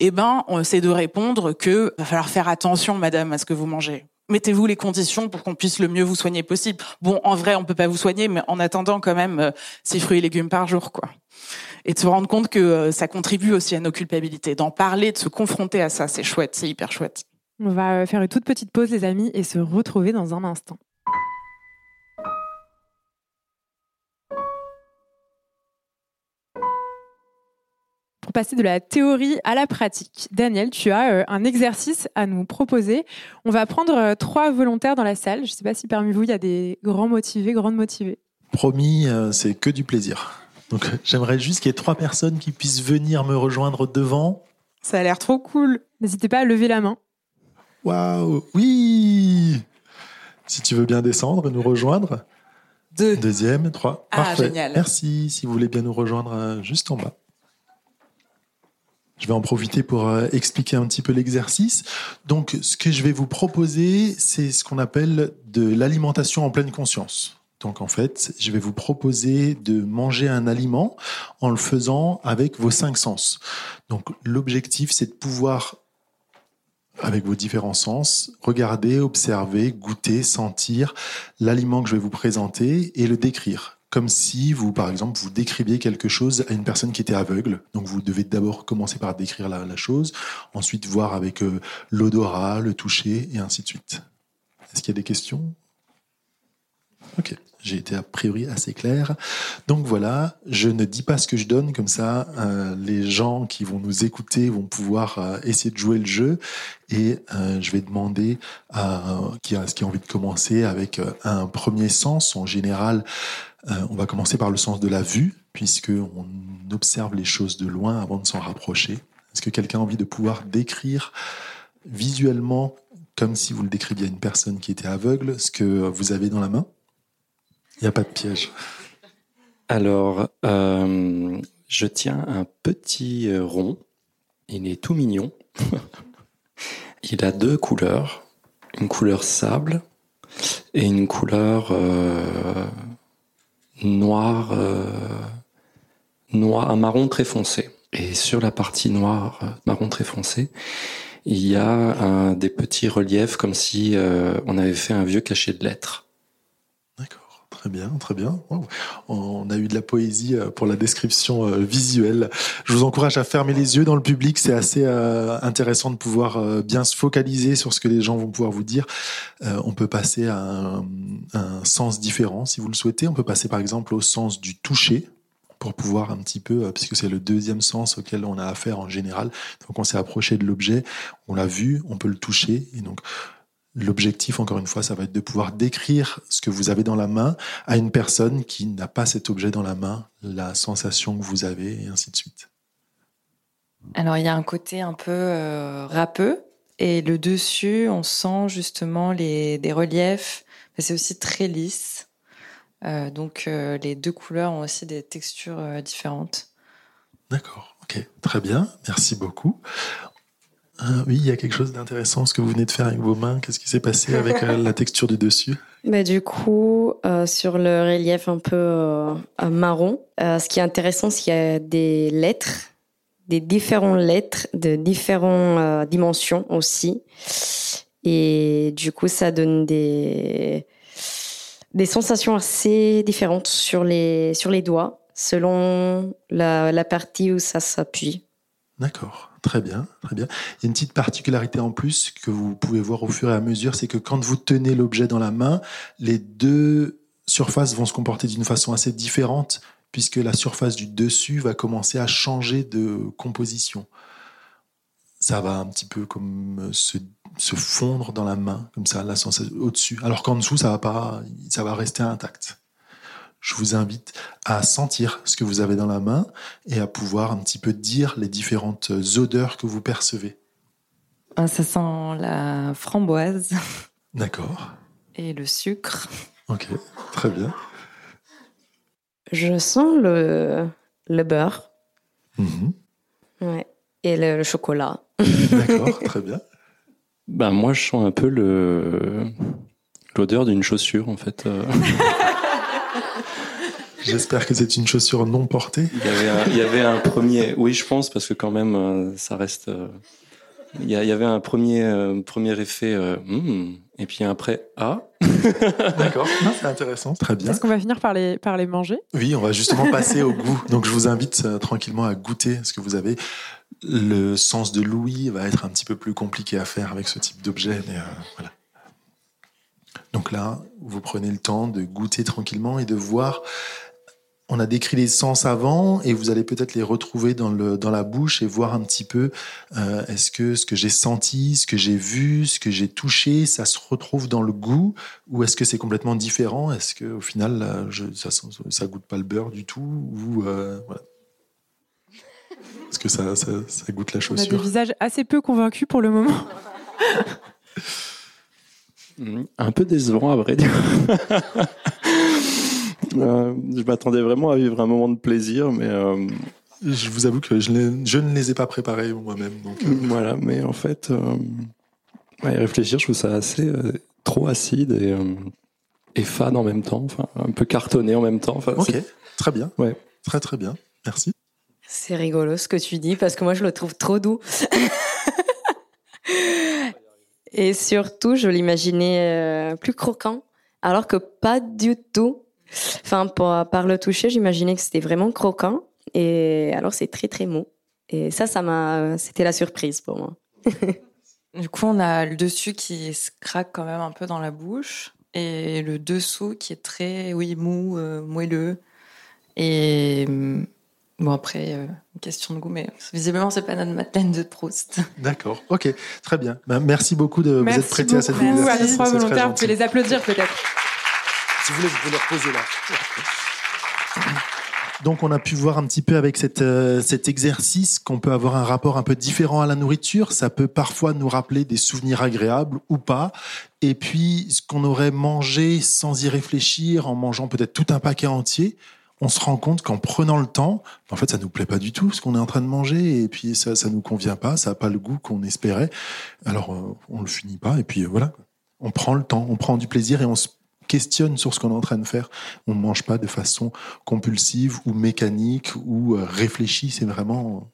eh ben, c'est de répondre que va falloir faire attention, madame, à ce que vous mangez mettez-vous les conditions pour qu'on puisse le mieux vous soigner possible. Bon, en vrai, on peut pas vous soigner, mais en attendant, quand même, euh, six fruits et légumes par jour, quoi et de se rendre compte que euh, ça contribue aussi à nos culpabilités. D'en parler, de se confronter à ça, c'est chouette, c'est hyper chouette. On va euh, faire une toute petite pause, les amis, et se retrouver dans un instant. Pour passer de la théorie à la pratique, Daniel, tu as euh, un exercice à nous proposer. On va prendre trois volontaires dans la salle. Je ne sais pas si parmi vous, il y a des grands motivés, grandes motivées. Promis, c'est que du plaisir. Donc j'aimerais juste qu'il y ait trois personnes qui puissent venir me rejoindre devant. Ça a l'air trop cool. N'hésitez pas à lever la main. Waouh, oui Si tu veux bien descendre et nous rejoindre. Deux. Deuxième, trois. Ah, Parfait. génial. Merci. Si vous voulez bien nous rejoindre euh, juste en bas. Je vais en profiter pour euh, expliquer un petit peu l'exercice. Donc, ce que je vais vous proposer, c'est ce qu'on appelle de l'alimentation en pleine conscience. Donc en fait, je vais vous proposer de manger un aliment en le faisant avec vos cinq sens. Donc l'objectif, c'est de pouvoir, avec vos différents sens, regarder, observer, goûter, sentir l'aliment que je vais vous présenter et le décrire. Comme si vous, par exemple, vous décriviez quelque chose à une personne qui était aveugle. Donc vous devez d'abord commencer par décrire la, chose, ensuite voir avec euh, l'odorat, le toucher et ainsi de suite. Est-ce qu'il y a des questions? Ok. J'ai été a priori assez clair. Donc voilà, je ne dis pas ce que je donne, comme ça euh, les gens qui vont nous écouter vont pouvoir euh, essayer de jouer le jeu. Et je vais demander à qui a, qui a envie de commencer avec un premier sens. En général, on va commencer par le sens de la vue, puisque on observe les choses de loin avant de s'en rapprocher. Est-ce que quelqu'un a envie de pouvoir décrire visuellement, comme si vous le décriviez à une personne qui était aveugle, ce que vous avez dans la main? Il n'y a pas de piège. Alors, euh, je tiens un petit euh, rond. Il est tout mignon. Il a deux couleurs. Une couleur sable et une couleur euh, noire, noir, un marron très foncé. Et sur la partie noire, marron très foncé, il y a des petits reliefs comme si on avait fait un vieux cachet de lettres. Très bien, très bien. On a eu de la poésie euh, pour la description euh, visuelle. Je vous encourage à fermer les yeux dans le public. C'est assez euh, intéressant de pouvoir bien se focaliser sur ce que les gens vont pouvoir vous dire. On peut passer à un, un sens différent si vous le souhaitez. On peut passer par exemple au sens du toucher pour pouvoir un petit peu, puisque c'est le deuxième sens auquel on a affaire en général. Donc on s'est approché de l'objet, on l'a vu, on peut le toucher. Et donc L'objectif, encore une fois, ça va être de pouvoir décrire ce que vous avez dans la main à une personne qui n'a pas cet objet dans la main, la sensation que vous avez, et ainsi de suite. Alors, il y a un côté un peu euh, râpeux, et le dessus, on sent justement les, des reliefs, mais c'est aussi très lisse. Euh, donc, euh, les deux couleurs ont aussi des textures différentes. D'accord, ok, très bien, merci beaucoup. Ah oui, il y a quelque chose d'intéressant ce que vous venez de faire avec vos mains. Qu'est-ce qui s'est passé avec euh, la texture du dessus? Bah, Du coup, euh, sur le relief un peu euh, marron, ce qui est intéressant, c'est qu'il y a des lettres, des différentes lettres de différentes dimensions aussi. Et du coup, ça donne des, des sensations assez différentes sur les, sur les doigts, selon la, la partie où ça s'appuie. D'accord. Très bien, très bien. Il y a une petite particularité en plus que vous pouvez voir au fur et à mesure, c'est que quand vous tenez l'objet dans la main, les deux surfaces vont se comporter d'une façon assez différente, puisque la surface du dessus va commencer à changer de composition. Ça va un petit peu comme se, fondre dans la main, comme ça, la au-dessus. Alors qu'en dessous, ça va pas, ça va rester intact je vous invite à sentir ce que vous avez dans la main et à pouvoir un petit peu dire les différentes odeurs que vous percevez. Ah, ça sent la framboise. D'accord. Et le sucre. Ok, très bien. Je sens le, le beurre. Mhm. Ouais. Et le, chocolat. D'accord, très bien. Ben, moi, je sens un peu le l'odeur d'une chaussure, en fait. J'espère que c'est une chaussure non portée. Il y, avait un, premier, oui, je pense, parce que quand même, euh, ça reste. Euh, il y, avait un premier, euh, premier effet, hmm, et puis après, ah. D'accord, c'est intéressant, très bien. Est-ce qu'on va finir par les, par les manger? Oui, on va justement passer au goût. Donc je vous invite tranquillement à goûter ce que vous avez. Le sens de l'ouïe va être un petit peu plus compliqué à faire avec ce type d'objet, mais voilà. Donc là, vous prenez le temps de goûter tranquillement et de voir on a décrit les sens avant et vous allez peut-être les retrouver dans, le, dans la bouche et voir un petit peu euh, est-ce que ce que j'ai senti, ce que j'ai vu, ce que j'ai touché, ça se retrouve dans le goût ou est-ce que c'est complètement différent? Est-ce que au final je, ça, ça goûte pas le beurre du tout ou euh, voilà. Est-ce que ça, ça, ça, goûte la chaussure On a des visages assez peu convaincus pour le moment. un peu décevant à vrai dire. Euh, je m'attendais vraiment à vivre un moment de plaisir, mais euh, je vous avoue que je, ne les ai pas préparés moi-même. Donc, euh. Voilà, mais en fait, à y réfléchir, je trouve ça assez trop acide et, et fade en même temps, enfin un peu cartonné en même temps. Enfin, ok, très bien. Ouais. Très très bien. Merci. C'est rigolo ce que tu dis parce que moi je le trouve trop doux. et surtout, je l'imaginais plus croquant, alors que pas du tout. Enfin, par le toucher, j'imaginais que c'était vraiment croquant. Et alors, c'est très, très mou. Et ça, ça m'a, c'était la surprise pour moi. du coup, on a le dessus qui se craque quand même un peu dans la bouche. Et le dessous qui est très, oui, mou, euh, moelleux. Et mm, bon, après, euh, une question de goût, mais visiblement, c'est pas notre Madeleine de Proust. D'accord, ok, très bien. Ben, merci beaucoup de vous être prêté à cette vidéo. Merci à nos trois volontaires. Vous pouvez les applaudir peut-être. Si vous voulez, vous pouvez le reposer là. Donc on a pu voir un petit peu avec euh, cet exercice qu'on peut avoir un rapport un peu différent à la nourriture. Ça peut parfois nous rappeler des souvenirs agréables ou pas. Et puis ce qu'on aurait mangé sans y réfléchir, en mangeant peut-être tout un paquet entier, on se rend compte qu'en prenant le temps, en fait, ça nous plaît pas du tout ce qu'on est en train de manger, et puis ça, ça nous convient pas, ça a pas le goût qu'on espérait. Alors, euh, on le finit pas, et puis euh, voilà. On prend le temps, on prend du plaisir, et on se questionne sur ce qu'on est en train de faire. On ne mange pas de façon compulsive ou mécanique ou euh, réfléchie. C'est vraiment,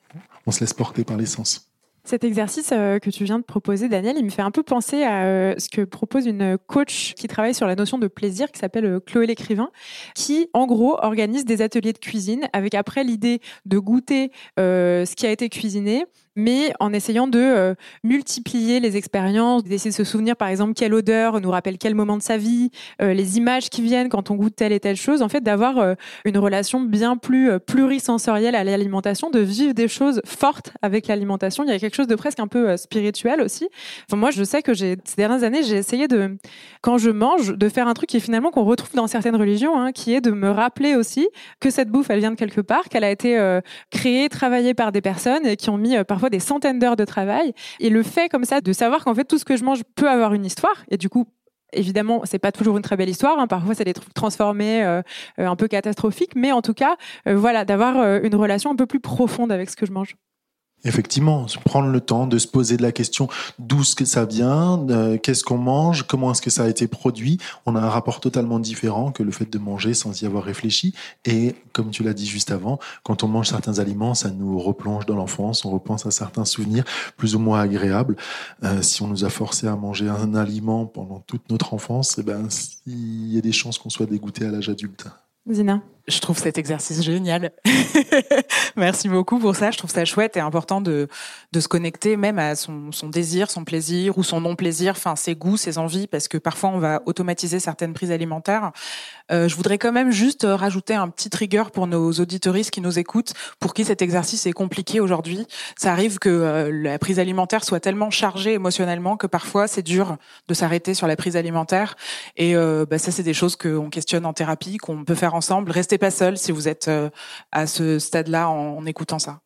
on se laisse porter par l'essence. Cet exercice euh, que tu viens de proposer, Daniel, il me fait un peu penser à euh, ce que propose une coach qui travaille sur la notion de plaisir, qui s'appelle Chloé l'écrivain, qui, en gros, organise des ateliers de cuisine avec après l'idée de goûter ce qui a été cuisiné mais en essayant de euh, multiplier les expériences, d'essayer de se souvenir par exemple quelle odeur nous rappelle quel moment de sa vie, euh, les images qui viennent quand on goûte telle et telle chose, en fait d'avoir euh, une relation bien plus plurisensorielle à l'alimentation, de vivre des choses fortes avec l'alimentation. Il y a quelque chose de presque un peu spirituel aussi. Enfin, moi je sais que ces dernières années j'ai essayé de quand je mange de faire un truc qui est finalement qu'on retrouve dans certaines religions, hein, qui est de me rappeler aussi que cette bouffe elle vient de quelque part, qu'elle a été créée, travaillée par des personnes et qui ont mis parfois des centaines d'heures de travail. Et le fait comme ça de savoir qu'en fait tout ce que je mange peut avoir une histoire. Et du coup, évidemment, c'est pas toujours une très belle histoire. Hein. Parfois, c'est des trucs transformés, euh, euh, un peu catastrophiques. Mais en tout cas, euh, voilà, d'avoir une relation un peu plus profonde avec ce que je mange. Effectivement, prendre le temps de se poser de la question d'où ce que ça vient, qu'est-ce qu'on mange, comment est-ce que ça a été produit. On a un rapport totalement différent que le fait de manger sans y avoir réfléchi. Et comme tu l'as dit juste avant, quand on mange certains aliments, ça nous replonge dans l'enfance, on repense à certains souvenirs plus ou moins agréables. Euh, si on nous a forcé à manger un aliment pendant toute notre enfance, eh ben, il y a des chances qu'on soit dégoûté à l'âge adulte. Zina je trouve cet exercice génial. Merci beaucoup pour ça. Je trouve ça chouette et important de, de se connecter même à son, son désir, son plaisir ou son non-plaisir, enfin ses goûts, ses envies, parce que parfois on va automatiser certaines prises alimentaires. Euh, je voudrais quand même juste rajouter un petit trigger pour nos auditoristes qui nous écoutent, pour qui cet exercice est compliqué aujourd'hui. Ça arrive que euh, la prise alimentaire soit tellement chargée émotionnellement que parfois c'est dur de s'arrêter sur la prise alimentaire. Et euh, bah, ça, c'est des choses qu'on questionne en thérapie, qu'on peut faire ensemble. Restez pas seul si vous êtes euh, à ce stade-là en, écoutant ça.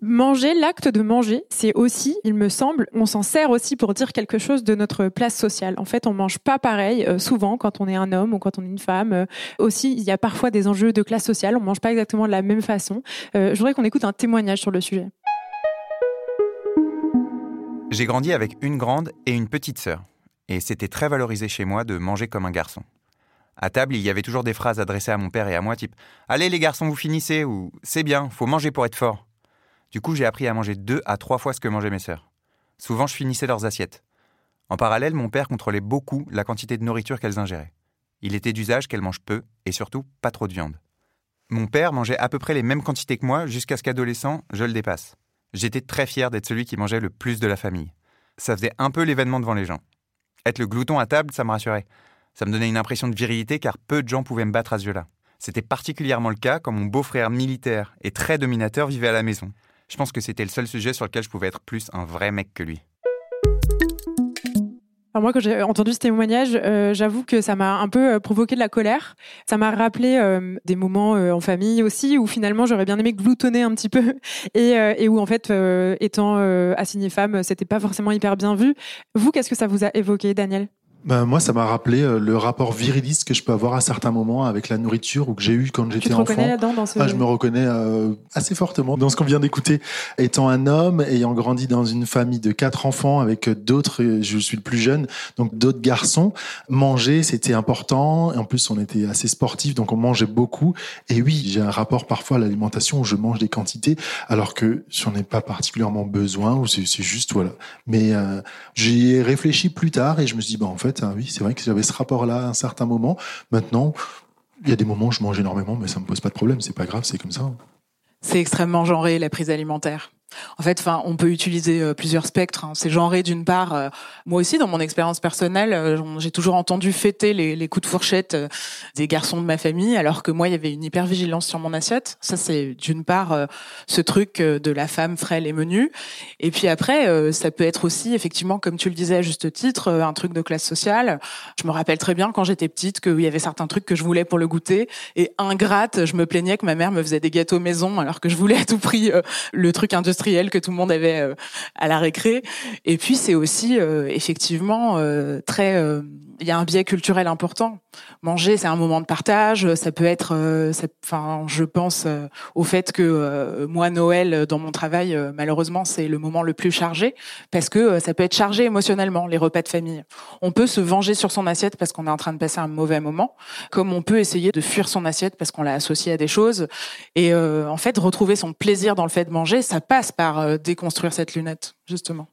Manger, l'acte de manger, c'est aussi, il me semble, on s'en sert aussi pour dire quelque chose de notre place sociale. En fait, on mange pas pareil euh, souvent quand on est un homme ou quand on est une femme. Euh, aussi, il y a parfois des enjeux de classe sociale. On mange pas exactement de la même façon. je voudrais qu'on écoute un témoignage sur le sujet. J'ai grandi avec une grande et une petite sœur, et c'était très valorisé chez moi de manger comme un garçon. À table, il y avait toujours des phrases adressées à mon père et à moi, type Allez les garçons, vous finissez ou C'est bien, faut manger pour être fort. Du coup, j'ai appris à manger deux à trois fois ce que mangeaient mes sœurs. Souvent, je finissais leurs assiettes. En parallèle, mon père contrôlait beaucoup la quantité de nourriture qu'elles ingéraient. Il était d'usage qu'elles mangent peu et surtout pas trop de viande. Mon père mangeait à peu près les mêmes quantités que moi jusqu'à ce qu'adolescent, je le dépasse. J'étais très fier d'être celui qui mangeait le plus de la famille. Ça faisait un peu l'événement devant les gens. Être le glouton à table, ça me rassurait. Ça me donnait une impression de virilité car peu de gens pouvaient me battre à ce jeu-là. C'était particulièrement le cas quand mon beau-frère militaire et très dominateur vivait à la maison. Je pense que c'était le seul sujet sur lequel je pouvais être plus un vrai mec que lui. Alors moi, quand j'ai entendu ce témoignage, euh, j'avoue que ça m'a un peu euh, provoqué de la colère. Ça m'a rappelé euh, des moments en famille aussi où finalement j'aurais bien aimé gloutonner un petit peu et, et où en fait, étant assignée femme, c'était pas forcément hyper bien vu. Vous, qu'est-ce que ça vous a évoqué, Daniel? Ben, moi, ça m'a rappelé euh, le rapport viriliste que je peux avoir à certains moments avec la nourriture ou que j'ai eu quand j'étais enfant. dans ce... ah, je me reconnais euh, assez fortement dans ce qu'on vient d'écouter. Étant un homme, ayant grandi dans une famille de quatre enfants avec d'autres, je suis le plus jeune, donc d'autres garçons, manger c'était important. Et en plus, on était assez sportifs, donc on mangeait beaucoup. Et oui, j'ai un rapport parfois à l'alimentation où je mange des quantités alors que j'en ai pas particulièrement besoin ou c'est juste voilà. Mais euh, j'y ai réfléchi plus tard et je me suis dit, bah en fait Hein, oui, c'est vrai que j'avais ce rapport-là à un certain moment. Maintenant, il y a des moments où je mange énormément, mais ça me pose pas de problème. C'est pas grave, c'est comme ça. C'est extrêmement genré la prise alimentaire. En fait, enfin, on peut utiliser euh, plusieurs spectres. Hein. C'est genré d'une part. Euh, moi aussi, dans mon expérience personnelle, euh, j'ai toujours entendu fêter les, les, coups de fourchette des garçons de ma famille, alors que moi, il y avait une hyper vigilance sur mon assiette. Ça, c'est d'une part ce truc de la femme frêle et menue. Et puis après, ça peut être aussi, effectivement, comme tu le disais à juste titre, un truc de classe sociale. Je me rappelle très bien quand j'étais petite qu'il y avait certains trucs que je voulais pour le goûter. Et ingrate, je me plaignais que ma mère me faisait des gâteaux maison, alors que je voulais à tout prix le truc industriel que tout le monde avait euh, à la récré. Et puis c'est aussi euh, effectivement euh, très il y a un biais culturel important. Manger, c'est un moment de partage. Ça peut être, enfin, je pense au fait que moi, Noël, dans mon travail, malheureusement, c'est le moment le plus chargé parce que ça peut être chargé émotionnellement les repas de famille. On peut se venger sur son assiette parce qu'on est en train de passer un mauvais moment, comme on peut essayer de fuir son assiette parce qu'on l'a associé à des choses. Et en fait, retrouver son plaisir dans le fait de manger, ça passe par euh, déconstruire cette lunette, justement.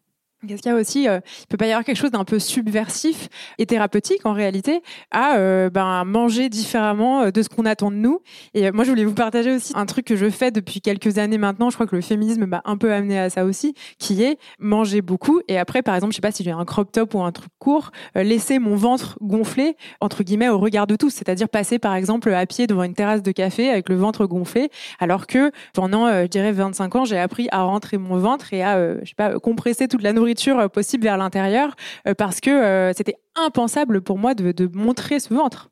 Qu'est-ce qu'il y a aussi euh, Il peut pas y avoir quelque chose d'un peu subversif et thérapeutique en réalité à euh, ben, manger différemment euh, de ce qu'on attend de nous. Et moi, je voulais vous partager aussi un truc que je fais depuis quelques années maintenant. Je crois que le féminisme m'a un peu amené à ça aussi, qui est manger beaucoup et après, par exemple, je sais pas si j'ai un crop top ou un truc court, laisser mon ventre gonfler entre guillemets au regard de tous, c'est-à-dire passer par exemple à pied devant une terrasse de café avec le ventre gonflé, alors que pendant, je dirais, 25 ans, j'ai appris à rentrer mon ventre et à, je sais pas, compresser toute la nourriture euh, possible vers l'intérieur euh, parce que euh, c'était impensable pour moi de, montrer ce ventre.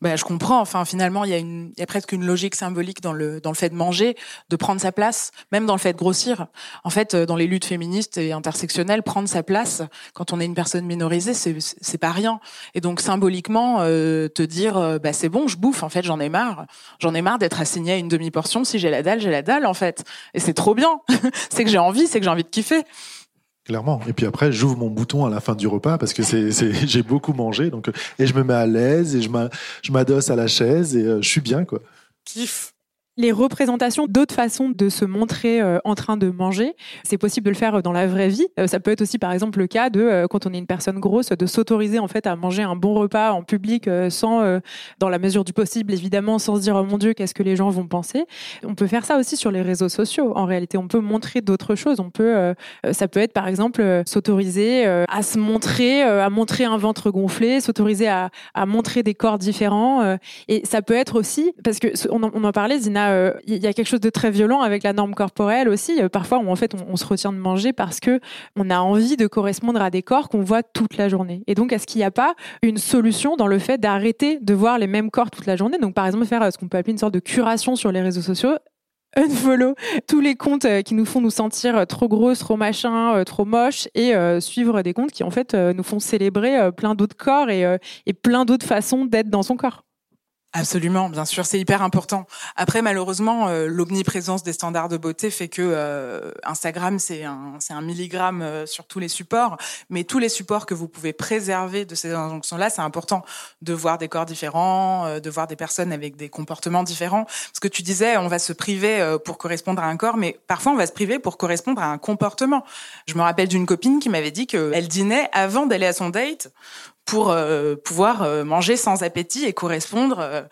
Ben, je comprends. Enfin, finalement, il y a presque une logique symbolique dans le dans le fait de manger, de prendre sa place, même dans le fait de grossir. En fait, dans les luttes féministes et intersectionnelles, prendre sa place quand on est une personne minorisée, c'est pas rien. Et donc symboliquement, te dire, bah c'est bon, je bouffe. En fait, j'en ai marre. J'en ai marre d'être assigné à une demi portion. Si j'ai la dalle, j'ai la dalle. En fait, et c'est trop bien. c'est que j'ai envie, c'est que j'ai envie de kiffer. Clairement. Et puis après, j'ouvre mon bouton à la fin du repas parce que c'est, j'ai beaucoup mangé. Donc, et je me mets à l'aise et je, je m'adosse à la chaise et euh, je suis bien, quoi. Kiff les représentations d'autres façons de se montrer euh, en train de manger. C'est possible de le faire dans la vraie vie. Euh, ça peut être aussi, par exemple, le cas de, euh, quand on est une personne grosse, de s'autoriser en fait à manger un bon repas en public sans, dans la mesure du possible, évidemment, sans se dire, oh mon Dieu, qu'est-ce que les gens vont penser. On peut faire ça aussi sur les réseaux sociaux. En réalité, on peut montrer d'autres choses. On peut, ça peut être, par exemple, s'autoriser à se montrer, à montrer un ventre gonflé, s'autoriser à, à montrer des corps différents. et ça peut être aussi, parce que on en, on en parlait, Zina, euh, il y a quelque chose de très violent avec la norme corporelle aussi. Euh, parfois, où en fait, on, se retient de manger parce que on a envie de correspondre à des corps qu'on voit toute la journée. Et donc, est-ce qu'il n'y a pas une solution dans le fait d'arrêter de voir les mêmes corps toute la journée? Donc, par exemple, faire euh, ce qu'on peut appeler une sorte de curation sur les réseaux sociaux unfollow tous les comptes qui nous font nous sentir trop grosses, trop machin, trop moches et suivre des comptes qui en fait nous font célébrer plein d'autres corps et plein d'autres façons d'être dans son corps. Absolument, bien sûr, c'est hyper important. Après, malheureusement, euh, l'omniprésence des standards de beauté fait que euh, Instagram, c'est un, milligramme euh, sur tous les supports, mais tous les supports que vous pouvez préserver de ces injonctions-là, c'est important de voir des corps différents, de voir des personnes avec des comportements différents. Parce que tu disais, on va se priver pour correspondre à un corps, mais parfois on va se priver pour correspondre à un comportement. Je me rappelle d'une copine qui m'avait dit qu'elle dînait avant d'aller à son date pour euh, pouvoir euh, manger sans appétit et correspondre euh,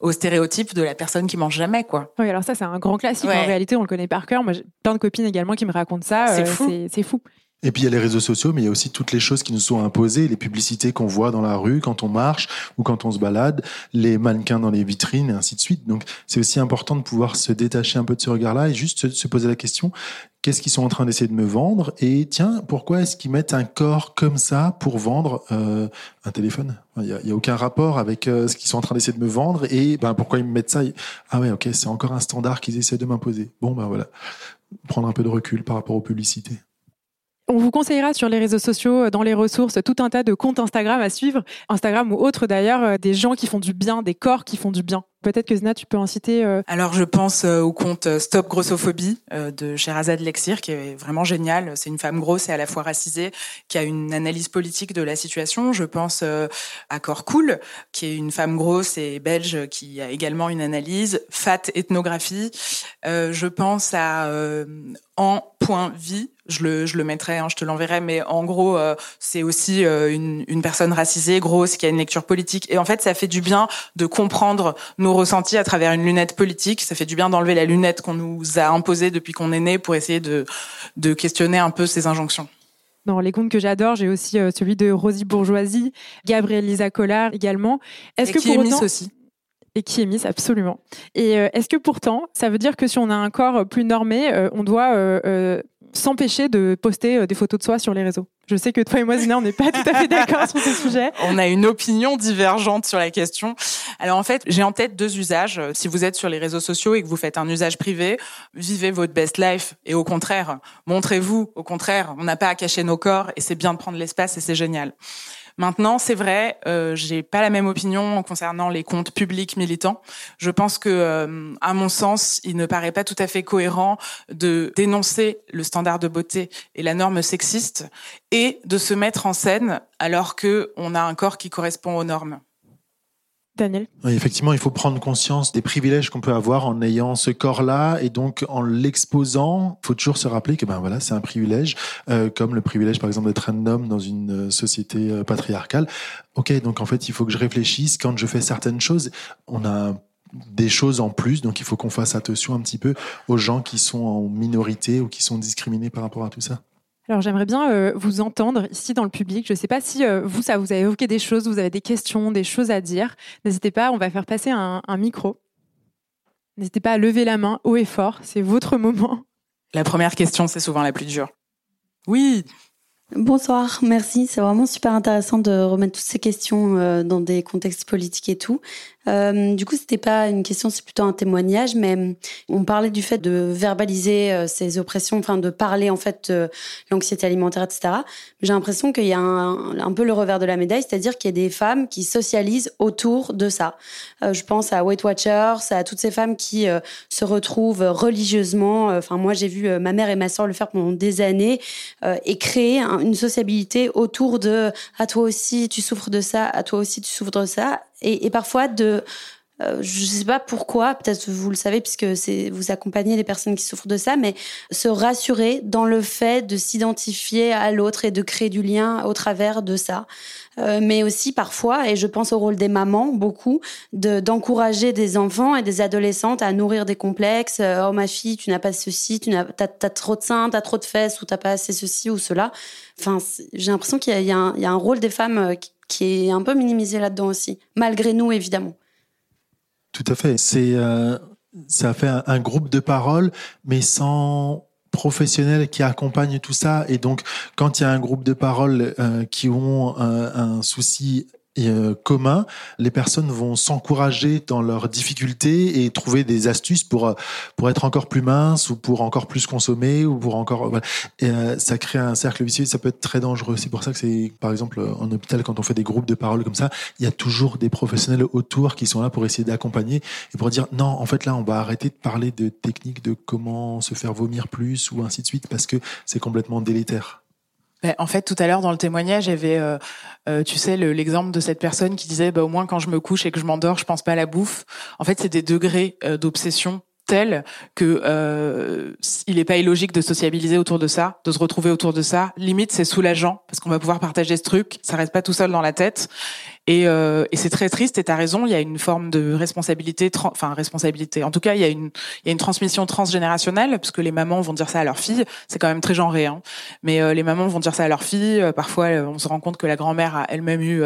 aux stéréotypes de la personne qui mange jamais quoi. Oui, alors ça c'est un grand classique en réalité, on le connaît par cœur. Moi j'ai plein de copines également qui me racontent ça, c'est fou. C'est fou. Et puis il y a les réseaux sociaux, mais il y a aussi toutes les choses qui nous sont imposées, les publicités qu'on voit dans la rue quand on marche ou quand on se balade, les mannequins dans les vitrines et ainsi de suite. Donc c'est aussi important de pouvoir se détacher un peu de ce regard-là et juste se poser la question qu'est-ce qu'ils sont en train d'essayer de me vendre et tiens pourquoi est-ce qu'ils mettent un corps comme ça pour vendre euh, un téléphone? Il n'y a, aucun rapport avec euh, ce qu'ils sont en train d'essayer de me vendre et ben pourquoi ils me mettent ça Ah ouais ok c'est encore un standard qu'ils essaient de m'imposer. Bon ben voilà prendre un peu de recul par rapport aux publicités. On vous conseillera sur les réseaux sociaux, euh, dans les ressources, tout un tas de comptes Instagram à suivre, Instagram ou autres d'ailleurs, euh, des gens qui font du bien, des corps qui font du bien. Peut-être que Zna, tu peux en citer. Euh, Alors, je pense au compte Stop Grossophobie de Sherazade Lexir, qui est vraiment génial. C'est une femme grosse et à la fois racisée, qui a une analyse politique de la situation. Je pense à Corps Cool, qui est une femme grosse et belge, qui a également une analyse. Fat Ethnographie. je pense à En Point Vie, je le, je le mettrai, hein, je te l'enverrai, mais en gros, euh, c'est aussi euh, une, une, personne racisée, grosse, qui a une lecture politique. Et en fait, ça fait du bien de comprendre nos ressentis à travers une lunette politique. Ça fait du bien d'enlever la lunette qu'on nous a imposée depuis qu'on est né pour essayer de, de questionner un peu ces injonctions. Dans les comptes que j'adore, j'ai aussi euh, celui de Rosie Bourgeoisie, Gabrielle Lisa Collard également. Est-ce que qui pour autant... aussi et qui est mise absolument. Et est-ce que pourtant, ça veut dire que si on a un corps plus normé, on doit s'empêcher de poster euh, des photos de soi sur les réseaux? Je sais que toi et moi, Zina, on n'est pas tout à fait d'accord sur ce sujet. On a une opinion divergente sur la question. Alors en fait, j'ai en tête deux usages. Si vous êtes sur les réseaux sociaux et que vous faites un usage privé, vivez votre best life. Et au contraire, montrez-vous. Au contraire, on n'a pas à cacher nos corps et c'est bien de prendre l'espace et c'est génial. Maintenant, c'est vrai, euh, j'ai pas la même opinion concernant les comptes publics militants. Je pense que, euh, à mon sens, il ne paraît pas tout à fait cohérent de dénoncer le standard de beauté et la norme sexiste et de se mettre en scène alors que on a un corps qui correspond aux normes. Daniel Effectivement, il faut prendre conscience des privilèges qu'on peut avoir en ayant ce corps-là et donc en l'exposant, il faut toujours se rappeler que ben voilà, c'est un privilège, euh, comme le privilège par exemple d'être un homme dans une euh, société euh, patriarcale. Ok, donc en fait, il faut que je réfléchisse quand je fais certaines choses. On a des choses en plus, donc il faut qu'on fasse attention un petit peu aux gens qui sont en minorité ou qui sont discriminés par rapport à tout ça. Alors j'aimerais bien euh, vous entendre ici dans le public. Je ne sais pas si euh, vous, ça vous a évoqué des choses, vous avez des questions, des choses à dire. N'hésitez pas, on va faire passer un, un micro. N'hésitez pas à lever la main haut et fort, c'est votre moment. La première question, c'est souvent la plus dure. Oui, Bonsoir, merci. C'est vraiment super intéressant de remettre toutes ces questions euh, dans des contextes politiques et tout. Euh, du coup, c'était pas une question, c'est plutôt un témoignage, mais euh, on parlait du fait de verbaliser ces oppressions, enfin de parler en fait de l'anxiété alimentaire, etc. J'ai l'impression qu'il y a un, un, peu le revers de la médaille, c'est-à-dire qu'il y a des femmes qui socialisent autour de ça. Je pense à Weight Watchers, à toutes ces femmes qui se retrouvent religieusement. Enfin, moi, j'ai vu ma mère et ma soeur le faire pendant des années et créer une sociabilité autour de à toi aussi tu souffres de ça, à toi aussi tu souffres de ça, et, et parfois de euh, je sais pas pourquoi, peut-être vous le savez puisque vous accompagnez les personnes qui souffrent de ça, mais se rassurer dans le fait de s'identifier à l'autre et de créer du lien au travers de ça. Euh, mais aussi parfois, et je pense au rôle des mamans beaucoup, de d'encourager des enfants et des adolescentes à nourrir des complexes. Euh, oh ma fille, tu n'as pas ceci, tu n'as t'as, t'as trop de seins, t'as trop de fesses ou t'as pas assez ceci ou cela. Enfin, j'ai l'impression qu'il y y, a un, rôle des femmes qui est un peu minimisé là-dedans aussi, malgré nous évidemment. Tout à fait. C'est euh, ça fait un, groupe de parole, mais sans professionnels qui accompagnent tout ça. Et donc, quand il y a un groupe de parole euh, qui ont un, un souci euh, commun, les personnes vont s'encourager dans leurs difficultés et trouver des astuces pour pour être encore plus mince ou pour encore plus consommer ou pour encore voilà. et, euh, ça crée un cercle vicieux ça peut être très dangereux c'est pour ça que c'est par exemple en hôpital quand on fait des groupes de parole comme ça il y a toujours des professionnels autour qui sont là pour essayer d'accompagner et pour dire non en fait là on va arrêter de parler de techniques de comment se faire vomir plus ou ainsi de suite parce que c'est complètement délétère en fait, tout à l'heure dans le témoignage, avait, euh, euh, tu sais, l'exemple de cette personne qui disait, bah, au moins quand je me couche et que je m'endors, je pense pas à la bouffe. En fait, c'est des degrés euh, d'obsession tels que euh, il est pas illogique de sociabiliser autour de ça, de se retrouver autour de ça. Limite, c'est soulageant parce qu'on va pouvoir partager ce truc. Ça reste pas tout seul dans la tête. Et, euh, et c'est très triste. Et t'as raison. Il y a une forme de responsabilité, enfin responsabilité. En tout cas, il y a une, il y a une transmission transgénérationnelle parce que les mamans vont dire ça à leurs filles. C'est quand même très genré, hein. Mais euh, les mamans vont dire ça à leurs filles. Euh, parfois, euh, on se rend compte que la grand-mère a elle-même eu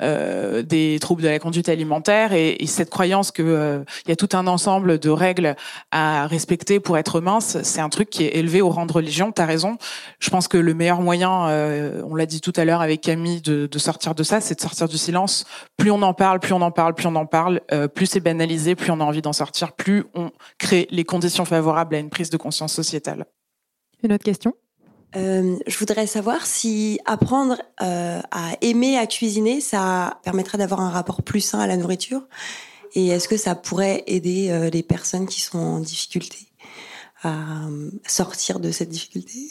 euh, des troubles de la conduite alimentaire et, et cette croyance que il y a tout un ensemble de règles à respecter pour être mince, c'est un truc qui est élevé au rang de religion. T'as raison. Je pense que le meilleur moyen, on l'a dit tout à l'heure avec Camille, de, de sortir de ça, c'est de sortir du silence. Plus on en parle, plus on en parle, plus on en parle, euh, plus c'est banalisé, plus on a envie d'en sortir, plus on crée les conditions favorables à une prise de conscience sociétale. Une autre question? Euh, je voudrais savoir si apprendre euh, à aimer à cuisiner, ça permettrait d'avoir un rapport plus sain à la nourriture. Et est-ce que ça pourrait aider euh, les personnes qui sont en difficulté à sortir de cette difficulté?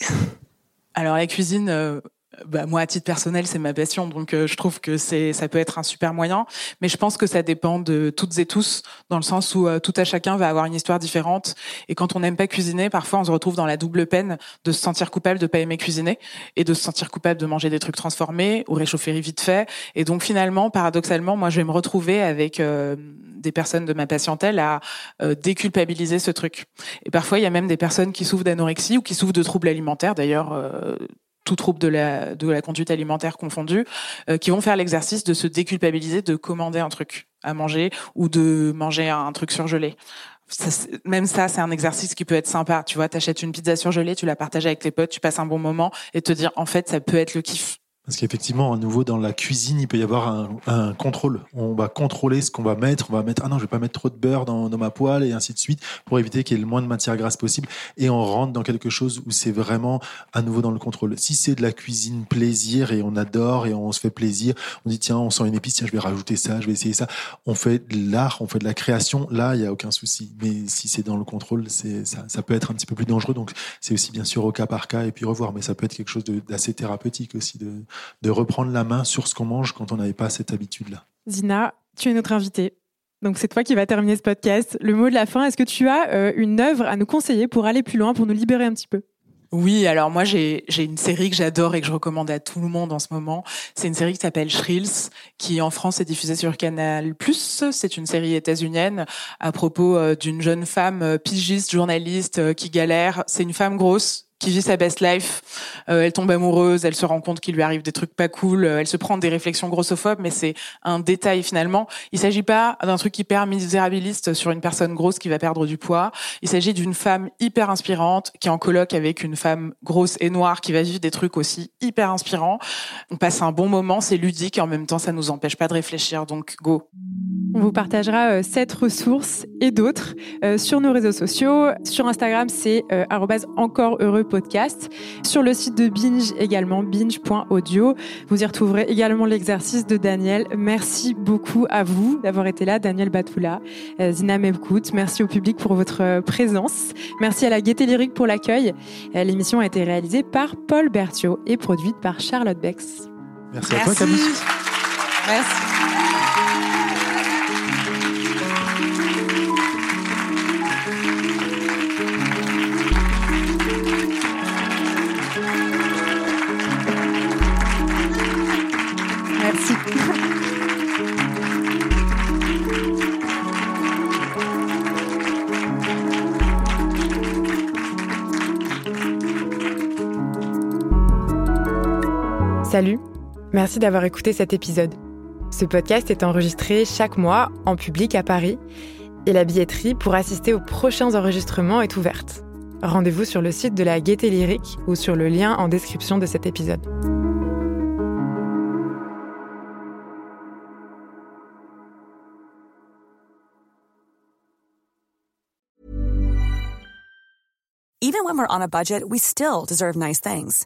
Alors la cuisine, euh, bah, moi, à titre personnel, c'est ma passion, donc euh, je trouve que c'est, ça peut être un super moyen. Mais je pense que ça dépend de toutes et tous, dans le sens où euh, tout à chacun va avoir une histoire différente. Et quand on n'aime pas cuisiner, parfois on se retrouve dans la double peine de se sentir coupable de pas aimer cuisiner et de se sentir coupable de manger des trucs transformés ou réchauffés vite fait. Et donc finalement, paradoxalement, moi, je vais me retrouver avec euh, des personnes de ma patientèle à euh, déculpabiliser ce truc. Et parfois, il y a même des personnes qui souffrent d'anorexie ou qui souffrent de troubles alimentaires, d'ailleurs. Tout trouble de la, de la conduite alimentaire confondue, euh, qui vont faire l'exercice de se déculpabiliser, de commander un truc à manger ou de manger un truc surgelé. Même ça, c'est un exercice qui peut être sympa. Tu vois, t'achètes une pizza surgelée, tu la partages avec tes potes, tu passes un bon moment et te dire, en fait, ça peut être le kiff. Parce qu'effectivement, à nouveau, dans la cuisine, il peut y avoir un, un contrôle. On va contrôler ce qu'on va mettre. On va mettre, ah non, je vais pas mettre trop de beurre dans, dans ma poêle et ainsi de suite pour éviter qu'il y ait le moins de matière grasse possible. Et on rentre dans quelque chose où c'est vraiment à nouveau dans le contrôle. Si c'est de la cuisine plaisir et on adore et on se fait plaisir, on dit, tiens, on sent une épice, tiens, je vais rajouter ça, je vais essayer ça. On fait de l'art, on fait de la création. Là, il y a aucun souci. Mais si c'est dans le contrôle, ça, ça peut être un petit peu plus dangereux. Donc, c'est aussi bien sûr au cas par cas et puis revoir. Mais ça peut être quelque chose d'assez thérapeutique aussi de, de reprendre la main sur ce qu'on mange quand on n'avait pas cette habitude-là. Zina, tu es notre invitée. Donc c'est toi qui vas terminer ce podcast. Le mot de la fin, est-ce que tu as euh, une œuvre à nous conseiller pour aller plus loin, pour nous libérer un petit peu? Oui, alors moi j'ai j'ai une série que j'adore et que je recommande à tout le monde en ce moment. C'est une série qui s'appelle Shrills, qui en France est diffusée sur Canal+. C'est une série états-unienne à propos euh, d'une jeune femme euh, pigiste, journaliste, qui galère. C'est une femme grosse qui vit sa best life. Euh, elle tombe amoureuse, elle se rend compte qu'il lui arrive des trucs pas cool, euh, elle se prend des réflexions grossophobes, mais c'est un détail finalement. Il s'agit pas d'un truc hyper misérabiliste sur une personne grosse qui va perdre du poids. Il s'agit d'une femme hyper inspirante qui est en colloque avec une femme grosse et noire qui va vivre des trucs aussi hyper inspirants. On passe un bon moment, c'est ludique et en même temps ça nous empêche pas de réfléchir. Donc go. On vous partagera euh, cette ressource et d'autres euh, sur nos réseaux sociaux. Sur Instagram, c'est euh, encore heureux podcast. Sur le site de Binge également, binge.audio. Vous y retrouverez également l'exercice de Daniel. Merci beaucoup à vous d'avoir été là, Daniel Batoula, Zina Mebkout. Merci au public pour votre présence. Merci à la Gaieté Lyrique pour l'accueil. L'émission a été réalisée par Paul Berthiaud et produite par Charlotte Bex. Merci, à toi, Camille. Merci. Merci d'avoir écouté cet épisode. Ce podcast est enregistré chaque mois en public à Paris et la billetterie pour assister aux prochains enregistrements est ouverte. Rendez-vous sur le site de la Gaieté Lyrique ou sur le lien en description de cet épisode. Even when we're on a budget, we still deserve nice things.